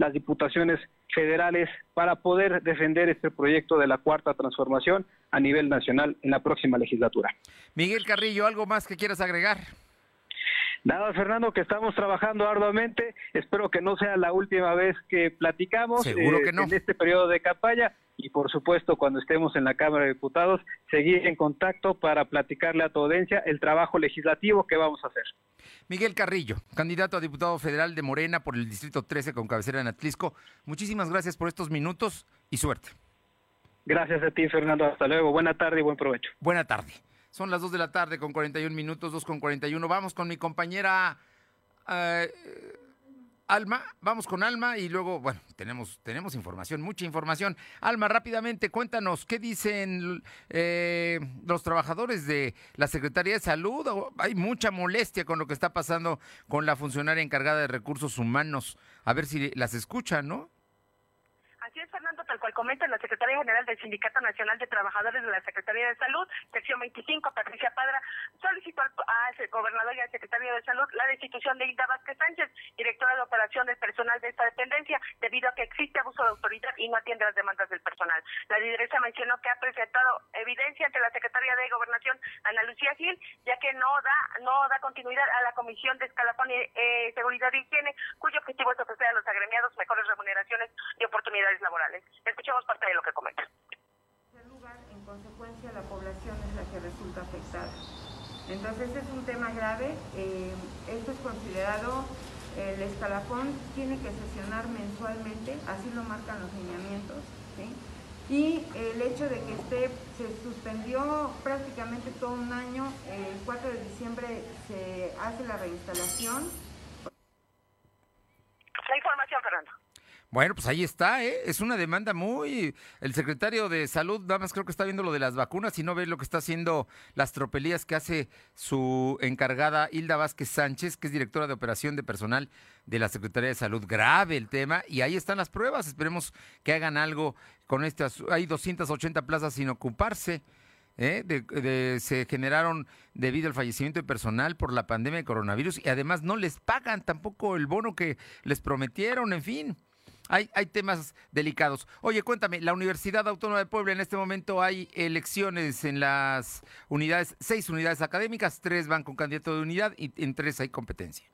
las diputaciones federales para poder defender este proyecto de la cuarta transformación a nivel nacional en la próxima legislatura. Miguel Carrillo, ¿algo más que quieras agregar? Nada, Fernando, que estamos trabajando arduamente. Espero que no sea la última vez que platicamos Seguro que eh, no. en este periodo de campaña y, por supuesto, cuando estemos en la Cámara de Diputados, seguir en contacto para platicarle a tu audiencia el trabajo legislativo que vamos a hacer. Miguel Carrillo, candidato a diputado federal de Morena por el Distrito 13 con cabecera en Atlisco. Muchísimas gracias por estos minutos y suerte. Gracias a ti, Fernando. Hasta luego. Buena tarde y buen provecho. Buena tarde. Son las 2 de la tarde con 41 minutos, 2 con 41. Vamos con mi compañera eh, Alma. Vamos con Alma y luego, bueno, tenemos, tenemos información, mucha información. Alma, rápidamente, cuéntanos, ¿qué dicen eh, los trabajadores de la Secretaría de Salud? Hay mucha molestia con lo que está pasando con la funcionaria encargada de recursos humanos. A ver si las escuchan, ¿no? Así es, Fernando, comenta la Secretaria General del Sindicato Nacional de Trabajadores de la Secretaría de Salud, sección 25, Patricia Padra, solicitó al, gobernador y al secretario de Salud la destitución de Hilda Vázquez Sánchez, directora de operaciones personal de esta dependencia, debido a que existe abuso de autoridad y no atiende las demandas del personal. La lideresa mencionó que ha presentado evidencia ante la Secretaría de Gobernación, Ana Lucía Gil, ya que no da no da continuidad a la Comisión de Escalafón y eh, Seguridad y Higiene, cuyo objetivo es ofrecer a los agremiados mejores remuneraciones y oportunidades laborales. Escuchemos parte de lo que comenta. En consecuencia, la población es la que resulta afectada. Entonces, es un tema grave. Eh, esto es considerado, el escalafón tiene que sesionar mensualmente, así lo marcan los lineamientos. ¿sí? Y el hecho de que esté, se suspendió prácticamente todo un año, el 4 de diciembre se hace la reinstalación. La información, Fernando. Bueno, pues ahí está, ¿eh? Es una demanda muy... El secretario de Salud, nada más creo que está viendo lo de las vacunas y no ve lo que está haciendo las tropelías que hace su encargada Hilda Vázquez Sánchez, que es directora de operación de personal de la Secretaría de Salud. Grave el tema y ahí están las pruebas. Esperemos que hagan algo con estas... Hay 280 plazas sin ocuparse. ¿eh? De, de, se generaron debido al fallecimiento de personal por la pandemia de coronavirus y además no les pagan tampoco el bono que les prometieron, en fin. Hay, hay temas delicados. Oye, cuéntame, la Universidad Autónoma de Puebla en este momento hay elecciones en las unidades, seis unidades académicas, tres van con candidato de unidad y en tres hay competencia.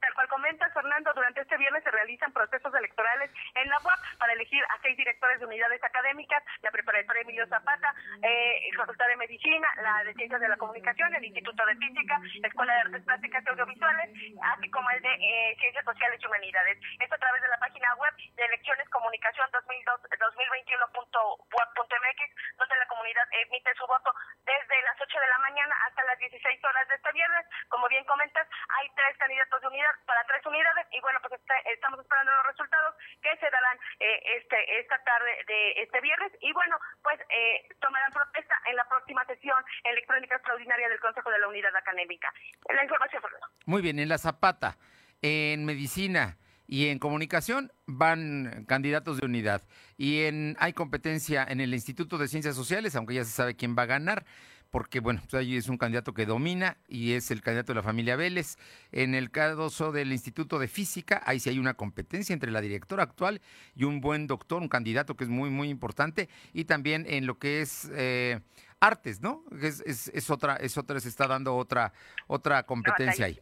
Tal cual comenta Fernando Fernando, durante este viernes se realizan procesos electorales en la UAP para elegir a seis directores de unidades académicas, la preparatoria Emilio Zapata, eh, Facultad de Medicina, la de Ciencias de la Comunicación, el Instituto de Física, la Escuela de Artes Plásticas y Audiovisuales, así como el de eh, Ciencias Sociales y Humanidades. Esto a través de la página web de Elecciones Comunicación 2021.wap.mx, donde la comunidad emite su voto desde las 8 de la mañana hasta las 16 horas de este viernes. Como bien comentas, hay tres candidatos de unidad para tres unidades y bueno, pues este, estamos esperando los resultados que se darán eh, este esta tarde de este viernes y bueno, pues eh, tomarán protesta en la próxima sesión electrónica extraordinaria del Consejo de la Unidad Académica. La información, Fernando. Muy bien, en la Zapata, en medicina y en comunicación van candidatos de unidad. Y en hay competencia en el Instituto de Ciencias Sociales, aunque ya se sabe quién va a ganar porque bueno, pues ahí es un candidato que domina y es el candidato de la familia Vélez. En el caso del Instituto de Física, ahí sí hay una competencia entre la directora actual y un buen doctor, un candidato que es muy, muy importante. Y también en lo que es eh, artes, ¿no? Es, es, otra, es otra, se está dando otra, otra competencia ahí.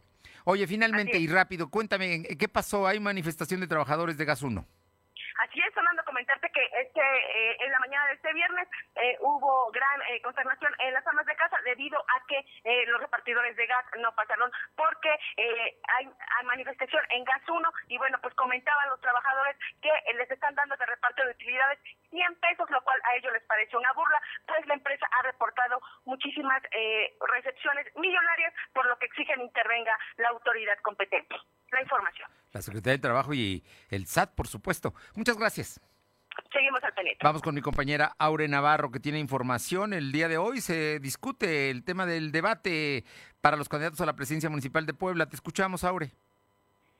Oye, finalmente y rápido, cuéntame, ¿qué pasó? ¿Hay manifestación de trabajadores de Gas 1? Así es, Fernando, comentarte que este eh, en la mañana de este viernes eh, hubo gran eh, consternación en las amas de casa debido a que los repartidores de gas no pasaron porque hay, manifestación en Gas 1 y bueno, pues comentaban los trabajadores que les están dando de reparto de utilidades 100 pesos, lo cual a ellos les parece una burla, pues la empresa ha reportado muchísimas recepciones millonarias, por lo que exigen intervenga la autoridad competente. La información. La Secretaría de Trabajo y el SAT, por supuesto. Muchas gracias. Seguimos al. Vamos con mi compañera Aure Navarro, que tiene información. El día de hoy se discute el tema del debate para los candidatos a la presidencia municipal de Puebla. Te escuchamos, Aure.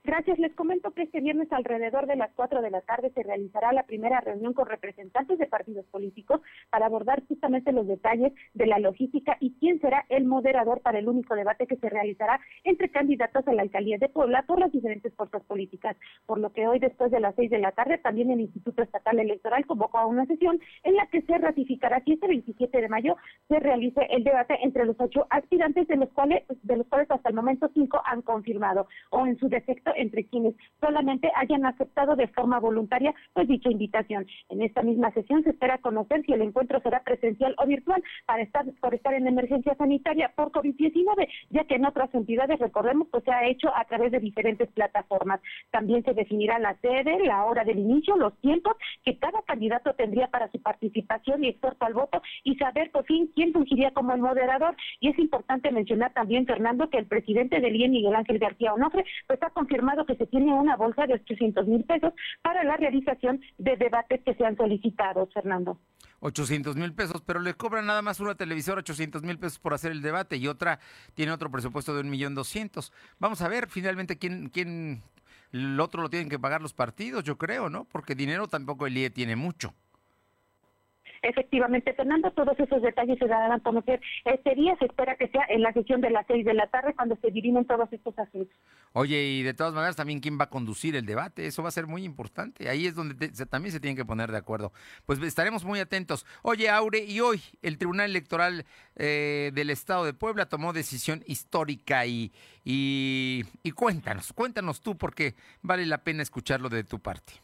Gracias. Les comento que este viernes alrededor de las 4 de la tarde se realizará la primera reunión con representantes de partidos políticos para abordar justamente los detalles de la logística y quién será el moderador para el único debate que se realizará entre candidatos a la alcaldía de Puebla por las diferentes fuerzas políticas. Por lo que hoy, después de las 6 de la tarde, también el Instituto Estatal Electoral convocó a una sesión en la que se ratificará si este 27 de mayo se realice el debate entre los ocho aspirantes, de los cuales, de los cuales hasta el momento cinco han confirmado o en su defecto entre quienes solamente hayan aceptado de forma voluntaria pues dicha invitación. En esta misma sesión se espera conocer si el encuentro será presencial o virtual para estar por estar en emergencia sanitaria por COVID-19, ya que en otras entidades, recordemos, pues se ha hecho a través de diferentes plataformas. También se definirá la sede, la hora del inicio, los tiempos que cada candidato tendría para su participación y exhorto al voto y saber por fin quién fungiría como el moderador. Y es importante mencionar también, Fernando, que el presidente del IE, Miguel Ángel García Onofre, pues ha confirmado que se tiene una bolsa de 800 mil pesos para la realización de debates que se han solicitado, Fernando. 800 mil pesos, pero le cobran nada más una televisora 800 mil pesos por hacer el debate y otra tiene otro presupuesto de un millón doscientos. Vamos a ver finalmente quién, quién, el otro lo tienen que pagar los partidos, yo creo, ¿no? Porque dinero tampoco el IE tiene mucho. Efectivamente, Fernando, todos esos detalles se darán a conocer este día. Se espera que sea en la sesión de las seis de la tarde cuando se dirimen todos estos asuntos. Oye, y de todas maneras también quién va a conducir el debate, eso va a ser muy importante. Ahí es donde también se tienen que poner de acuerdo. Pues estaremos muy atentos. Oye, Aure, y hoy el Tribunal Electoral eh, del Estado de Puebla tomó decisión histórica y, y, y cuéntanos, cuéntanos tú porque vale la pena escucharlo de tu parte.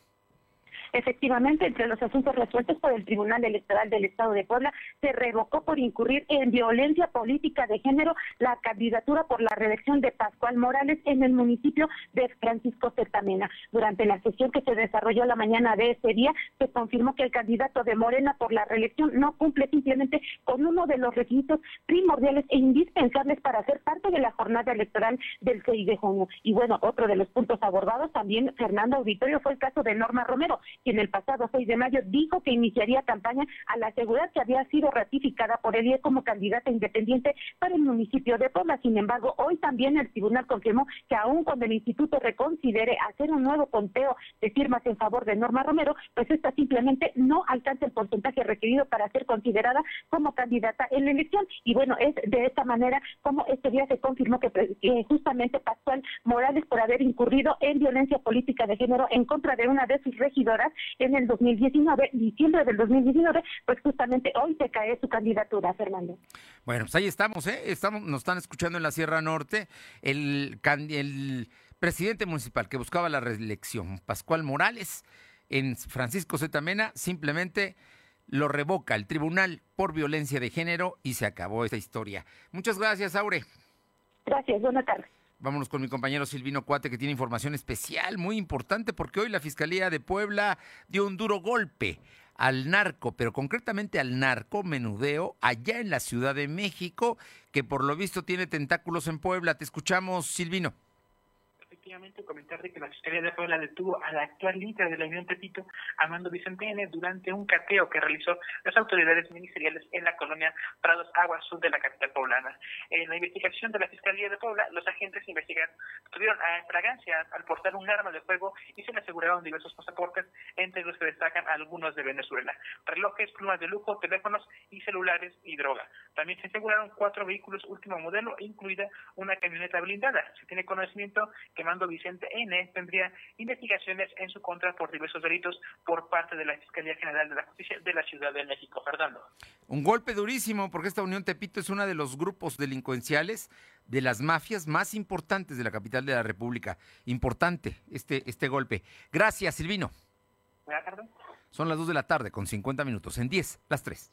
Efectivamente, entre los asuntos resueltos por el Tribunal Electoral del Estado de Puebla, se revocó por incurrir en violencia política de género la candidatura por la reelección de Pascual Morales en el municipio de Francisco Cetamena. Durante la sesión que se desarrolló la mañana de ese día, se confirmó que el candidato de Morena por la reelección no cumple simplemente con uno de los requisitos primordiales e indispensables para ser parte de la jornada electoral del 6 de junio. Y bueno, otro de los puntos abordados también, Fernando Auditorio, fue el caso de Norma Romero, quien el pasado 6 de mayo dijo que iniciaría campaña a la seguridad que había sido ratificada por el IE como candidata independiente para el municipio de Puebla. Sin embargo, hoy también el tribunal confirmó que aún cuando el instituto reconsidere hacer un nuevo conteo de firmas en favor de Norma Romero, pues esta simplemente no alcanza el porcentaje requerido para ser considerada como candidata en la elección. Y bueno, es de esta manera como este día se confirmó que, que justamente Pascual Morales, por haber incurrido en violencia política de género en contra de una de sus regidoras, en el 2019, diciembre del 2019, pues justamente hoy se cae su candidatura, Fernando. Bueno, pues ahí estamos, ¿eh? Estamos, nos están escuchando en la Sierra Norte. El, el presidente municipal que buscaba la reelección, Pascual Morales, en Francisco Zetamena, simplemente lo revoca el tribunal por violencia de género y se acabó esta historia. Muchas gracias, Aure. Gracias, buenas tardes. Vámonos con mi compañero Silvino Cuate, que tiene información especial, muy importante, porque hoy la Fiscalía de Puebla dio un duro golpe al narco, pero concretamente al narco menudeo allá en la Ciudad de México, que por lo visto tiene tentáculos en Puebla. Te escuchamos, Silvino efectivamente comentar de que la Fiscalía de Puebla detuvo al actual líder de la Unión Tepito, Armando Vicente N., durante un cateo que realizó las autoridades ministeriales en la colonia Prados Aguas Sur de la capital poblana. En la investigación de la Fiscalía de Puebla, los agentes investigaron, tuvieron a fragancia al portar un arma de fuego y se le aseguraron diversos pasaportes, entre los que destacan algunos de Venezuela, relojes, plumas de lujo, teléfonos y celulares y droga. También se aseguraron cuatro vehículos último modelo, incluida una camioneta blindada. Se tiene conocimiento que más Vicente N. tendría investigaciones en su contra por diversos delitos por parte de la Fiscalía General de la Justicia de la Ciudad de México. Fernando. Un golpe durísimo porque esta Unión Tepito es uno de los grupos delincuenciales de las mafias más importantes de la capital de la República. Importante este, este golpe. Gracias, Silvino. Buenas tardes. Son las 2 de la tarde con 50 minutos. En 10, las 3.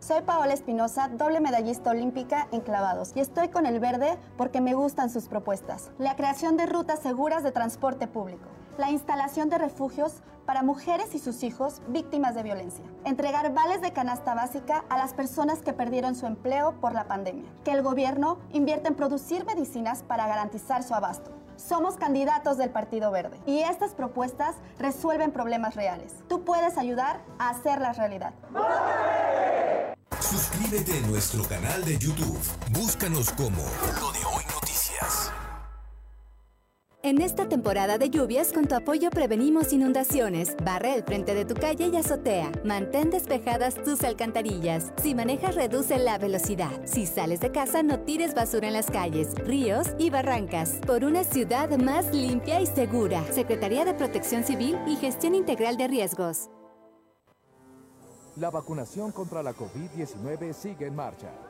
Soy Paola Espinosa, doble medallista olímpica en clavados, y estoy con el verde porque me gustan sus propuestas. La creación de rutas seguras de transporte público, la instalación de refugios para mujeres y sus hijos víctimas de violencia, entregar vales de canasta básica a las personas que perdieron su empleo por la pandemia, que el gobierno invierta en producir medicinas para garantizar su abasto. Somos candidatos del Partido Verde y estas propuestas resuelven problemas reales. Tú puedes ayudar a hacerlas realidad. Suscríbete a nuestro canal de YouTube. Búscanos como Lo de Hoy Noticias. En esta temporada de lluvias, con tu apoyo prevenimos inundaciones. Barre el frente de tu calle y azotea. Mantén despejadas tus alcantarillas. Si manejas, reduce la velocidad. Si sales de casa, no tires basura en las calles, ríos y barrancas. Por una ciudad más limpia y segura. Secretaría de Protección Civil y Gestión Integral de Riesgos. La vacunación contra la COVID-19 sigue en marcha.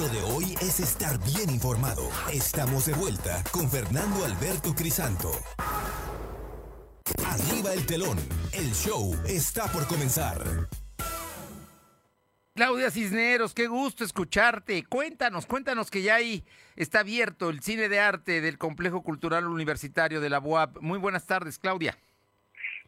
Lo de hoy es estar bien informado. Estamos de vuelta con Fernando Alberto Crisanto. Arriba el telón. El show está por comenzar. Claudia Cisneros, qué gusto escucharte. Cuéntanos, cuéntanos que ya ahí está abierto el cine de arte del Complejo Cultural Universitario de la UAP. Muy buenas tardes, Claudia.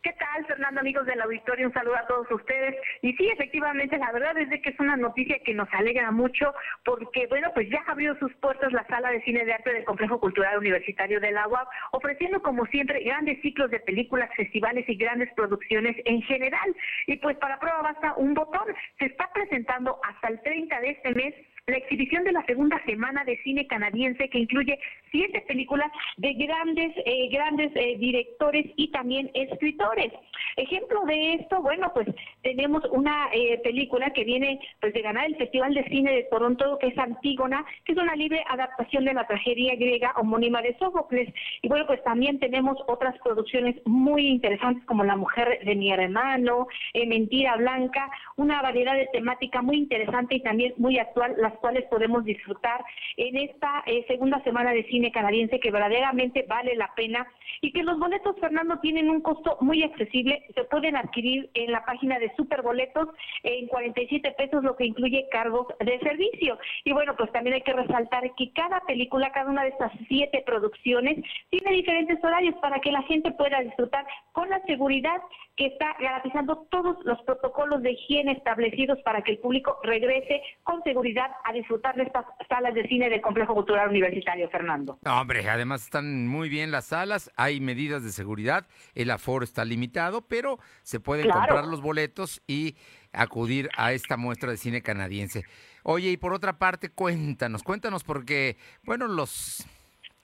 ¿Qué tal, Fernando, amigos del auditorio? Un saludo a todos ustedes. Y sí, efectivamente, la verdad es de que es una noticia que nos alegra mucho porque, bueno, pues ya abrió sus puertas la Sala de Cine de Arte del Complejo Cultural Universitario de la UAP, ofreciendo, como siempre, grandes ciclos de películas, festivales y grandes producciones en general. Y pues para prueba basta un botón. Se está presentando hasta el 30 de este mes la exhibición de la segunda semana de cine canadiense que incluye siete películas de grandes, eh, grandes eh, directores y también escritores. Ejemplo de esto, bueno, pues tenemos una eh, película que viene pues de ganar el Festival de Cine de Toronto, que es Antígona, que es una libre adaptación de la tragedia griega homónima de Sófocles. Y bueno, pues también tenemos otras producciones muy interesantes como La mujer de mi hermano, Mentira Blanca, una variedad de temática muy interesante y también muy actual, las cuales podemos disfrutar en esta eh, segunda semana de cine canadiense que verdaderamente vale la pena y que los boletos, Fernando, tienen un costo muy accesible. Se pueden adquirir en la página de Superboletos en 47 pesos, lo que incluye cargos de servicio. Y bueno, pues también hay que resaltar que cada película, cada una de estas siete producciones, tiene diferentes horarios para que la gente pueda disfrutar con la seguridad que está garantizando todos los protocolos de higiene establecidos para que el público regrese con seguridad a disfrutar de estas salas de cine del Complejo Cultural Universitario, Fernando. hombre, además están muy bien las salas, hay medidas de seguridad, el aforo está limitado, pero se pueden comprar los boletos y acudir a esta muestra de cine canadiense. Oye, y por otra parte, cuéntanos, cuéntanos porque, bueno, los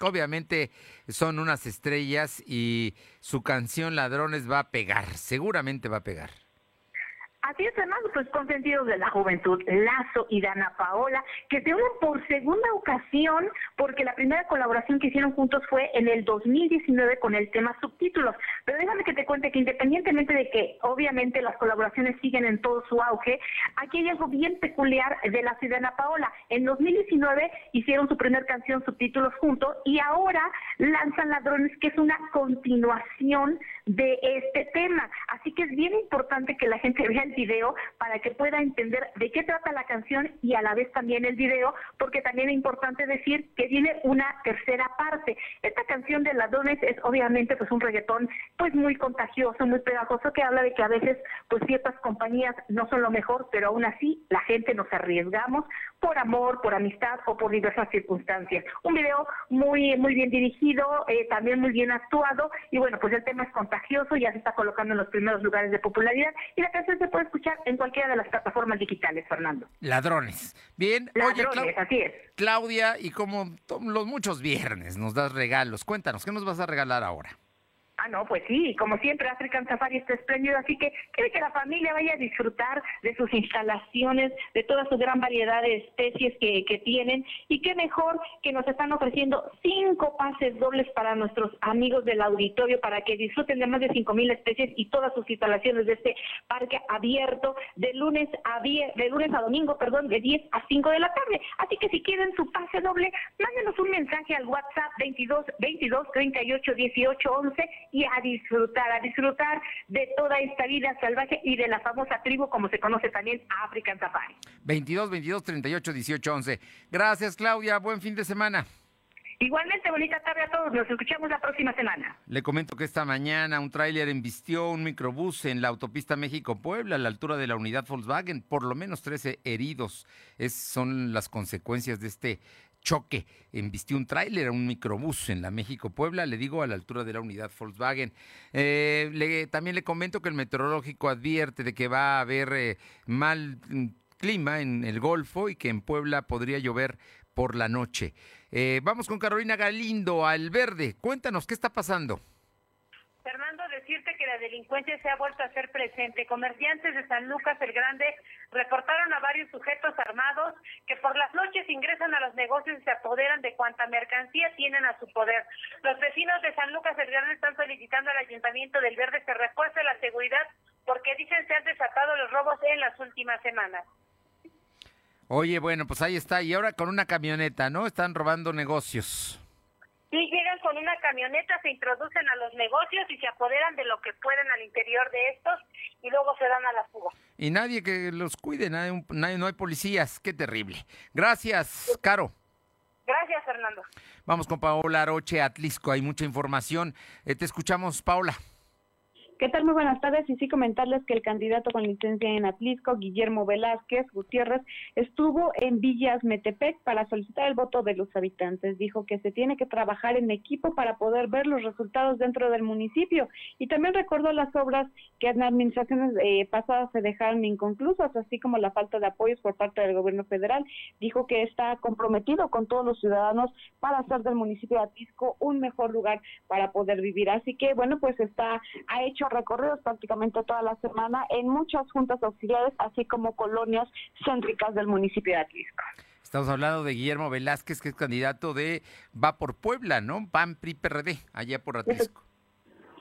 obviamente son unas estrellas y su canción Ladrones va a pegar, seguramente va a pegar. Así es, Fernando, pues consentidos de la juventud, Lazo y Dana Paola, que se unen por segunda ocasión, porque la primera colaboración que hicieron juntos fue en el 2019 con el tema subtítulos. Pero déjame que te cuente que independientemente de que obviamente las colaboraciones siguen en todo su auge, aquí hay algo bien peculiar de la Dana Paola. En 2019 hicieron su primera canción subtítulos juntos y ahora lanzan Ladrones, que es una continuación de este tema. Así que es bien importante que la gente vea video para que pueda entender de qué trata la canción y a la vez también el video, porque también es importante decir que viene una tercera parte. Esta canción de Ladrones es obviamente pues un reggaetón pues muy contagioso, muy pegajoso, que habla de que a veces pues ciertas compañías no son lo mejor, pero aún así la gente nos arriesgamos por amor, por amistad o por diversas circunstancias. Un video muy muy bien dirigido, eh, también muy bien actuado y bueno, pues el tema es contagioso, ya se está colocando en los primeros lugares de popularidad y la canción se puede escuchar en cualquiera de las plataformas digitales, Fernando. Ladrones. Bien, Ladrones, así es. Claudia, y como los muchos viernes nos das regalos, cuéntanos, ¿qué nos vas a regalar ahora? Ah, no, pues sí, como siempre African Safari está espléndido, así que quiere que la familia vaya a disfrutar de sus instalaciones, de toda su gran variedad de especies que, que tienen y qué mejor que nos están ofreciendo cinco pases dobles para nuestros amigos del auditorio para que disfruten de más de cinco mil especies y todas sus instalaciones de este parque abierto de lunes a de lunes a domingo, perdón, de 10 a 5 de la tarde. Así que si quieren su pase doble, mándenos un mensaje al WhatsApp 22 22 38 18 11 y a disfrutar, a disfrutar de toda esta vida salvaje y de la famosa tribu como se conoce también African Safari. 22, 22, 38, 18, 11. Gracias Claudia, buen fin de semana. Igualmente, bonita tarde a todos. Nos escuchamos la próxima semana. Le comento que esta mañana un tráiler embistió un microbús en la autopista México-Puebla a la altura de la unidad Volkswagen. Por lo menos 13 heridos. Es, son las consecuencias de este choque. Embistió un tráiler, un microbús en la México-Puebla, le digo, a la altura de la unidad Volkswagen. Eh, también le comento que el meteorológico advierte de que va a haber eh, mal mm, clima en el Golfo y que en Puebla podría llover por la noche. Eh, vamos con Carolina Galindo al verde. Cuéntanos, ¿qué está pasando? Fernando, la delincuencia se ha vuelto a hacer presente. Comerciantes de San Lucas el Grande reportaron a varios sujetos armados que por las noches ingresan a los negocios y se apoderan de cuanta mercancía tienen a su poder. Los vecinos de San Lucas el Grande están solicitando al Ayuntamiento del Verde que refuerce la seguridad porque dicen se han desatado los robos en las últimas semanas. Oye, bueno, pues ahí está. Y ahora con una camioneta, ¿no? Están robando negocios. Sí, llegan con una camioneta, se introducen a los negocios y se apoderan de lo que pueden al interior de estos y luego se dan a la fuga. Y nadie que los cuide, nadie, no hay policías, qué terrible. Gracias, Caro. Gracias, Fernando. Vamos con Paola Roche, Atlisco, hay mucha información. Eh, te escuchamos, Paola. ¿Qué tal? Muy buenas tardes. Y sí comentarles que el candidato con licencia en Atlisco, Guillermo Velázquez Gutiérrez, estuvo en Villas Metepec para solicitar el voto de los habitantes. Dijo que se tiene que trabajar en equipo para poder ver los resultados dentro del municipio. Y también recordó las obras que en administraciones eh, pasadas se dejaron inconclusas, así como la falta de apoyos por parte del gobierno federal. Dijo que está comprometido con todos los ciudadanos para hacer del municipio de Atlisco un mejor lugar para poder vivir. Así que, bueno, pues está, ha hecho recorridos prácticamente toda la semana en muchas juntas auxiliares, así como colonias céntricas del municipio de Atlisco. Estamos hablando de Guillermo Velázquez, que es candidato de Va por Puebla, ¿no? PAN PRI PRD, allá por Atlisco.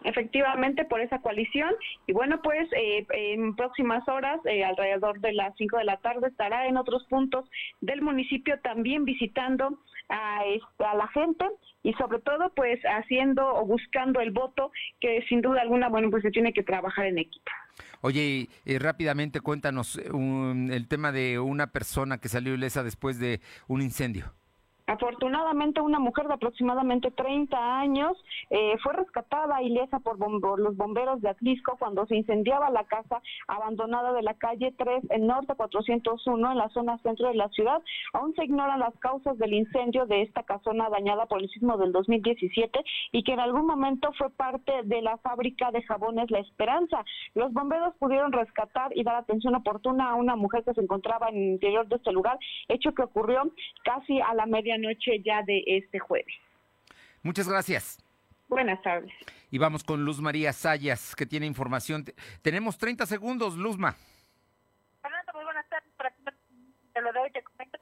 efectivamente por esa coalición y bueno pues eh, en próximas horas eh, alrededor de las 5 de la tarde estará en otros puntos del municipio también visitando a, a la gente y sobre todo pues haciendo o buscando el voto que sin duda alguna bueno pues se tiene que trabajar en equipo. Oye, eh, rápidamente cuéntanos el tema de una persona que salió ilesa después de un incendio. Afortunadamente, una mujer de aproximadamente 30 años eh, fue rescatada ilesa por, los bomberos de Atlisco cuando se incendiaba la casa abandonada de la calle 3 en Norte 401 en la zona centro de la ciudad. Aún se ignoran las causas del incendio de esta casona dañada por el sismo del 2017 y que en algún momento fue parte de la fábrica de jabones La Esperanza. Los bomberos pudieron rescatar y dar atención oportuna a una mujer que se encontraba en el interior de este lugar, hecho que ocurrió casi a la media noche ya de este jueves. Muchas gracias. Buenas tardes. Y vamos con Luz María Sayas, que tiene información. Tenemos 30 segundos, Luzma. Fernando, muy buenas tardes. Para te lo doy, te comento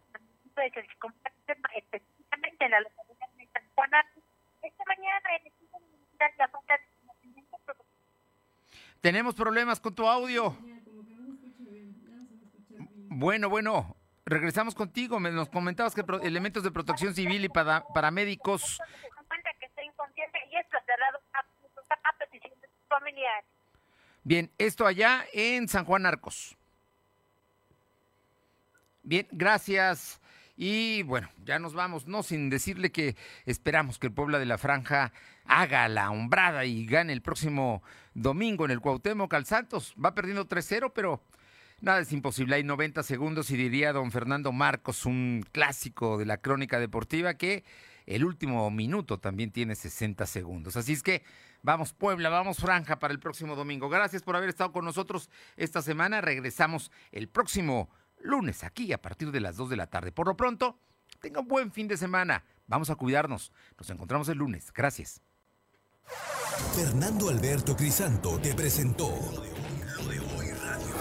que se comparte específicamente en la localidad de San Juan. Esta mañana en el de la falta de conocimiento. Tenemos problemas con tu audio. Bueno, bueno, regresamos contigo. nos comentabas que elementos de protección civil y para, paramédicos. Bien, esto allá en San Juan Arcos. Bien, gracias. Y bueno, ya nos vamos, no sin decirle que esperamos que el Puebla de la Franja haga la hombrada y gane el próximo domingo en el Cuauhtémoc al Santos. Va perdiendo 3-0, pero Nada es imposible, hay 90 segundos y diría don Fernando Marcos, un clásico de la crónica deportiva, que el último minuto también tiene 60 segundos. Así es que vamos Puebla, vamos Franja para el próximo domingo. Gracias por haber estado con nosotros esta semana. Regresamos el próximo lunes aquí a partir de las 2 de la tarde. Por lo pronto, tenga un buen fin de semana. Vamos a cuidarnos. Nos encontramos el lunes. Gracias. Fernando Alberto Crisanto te presentó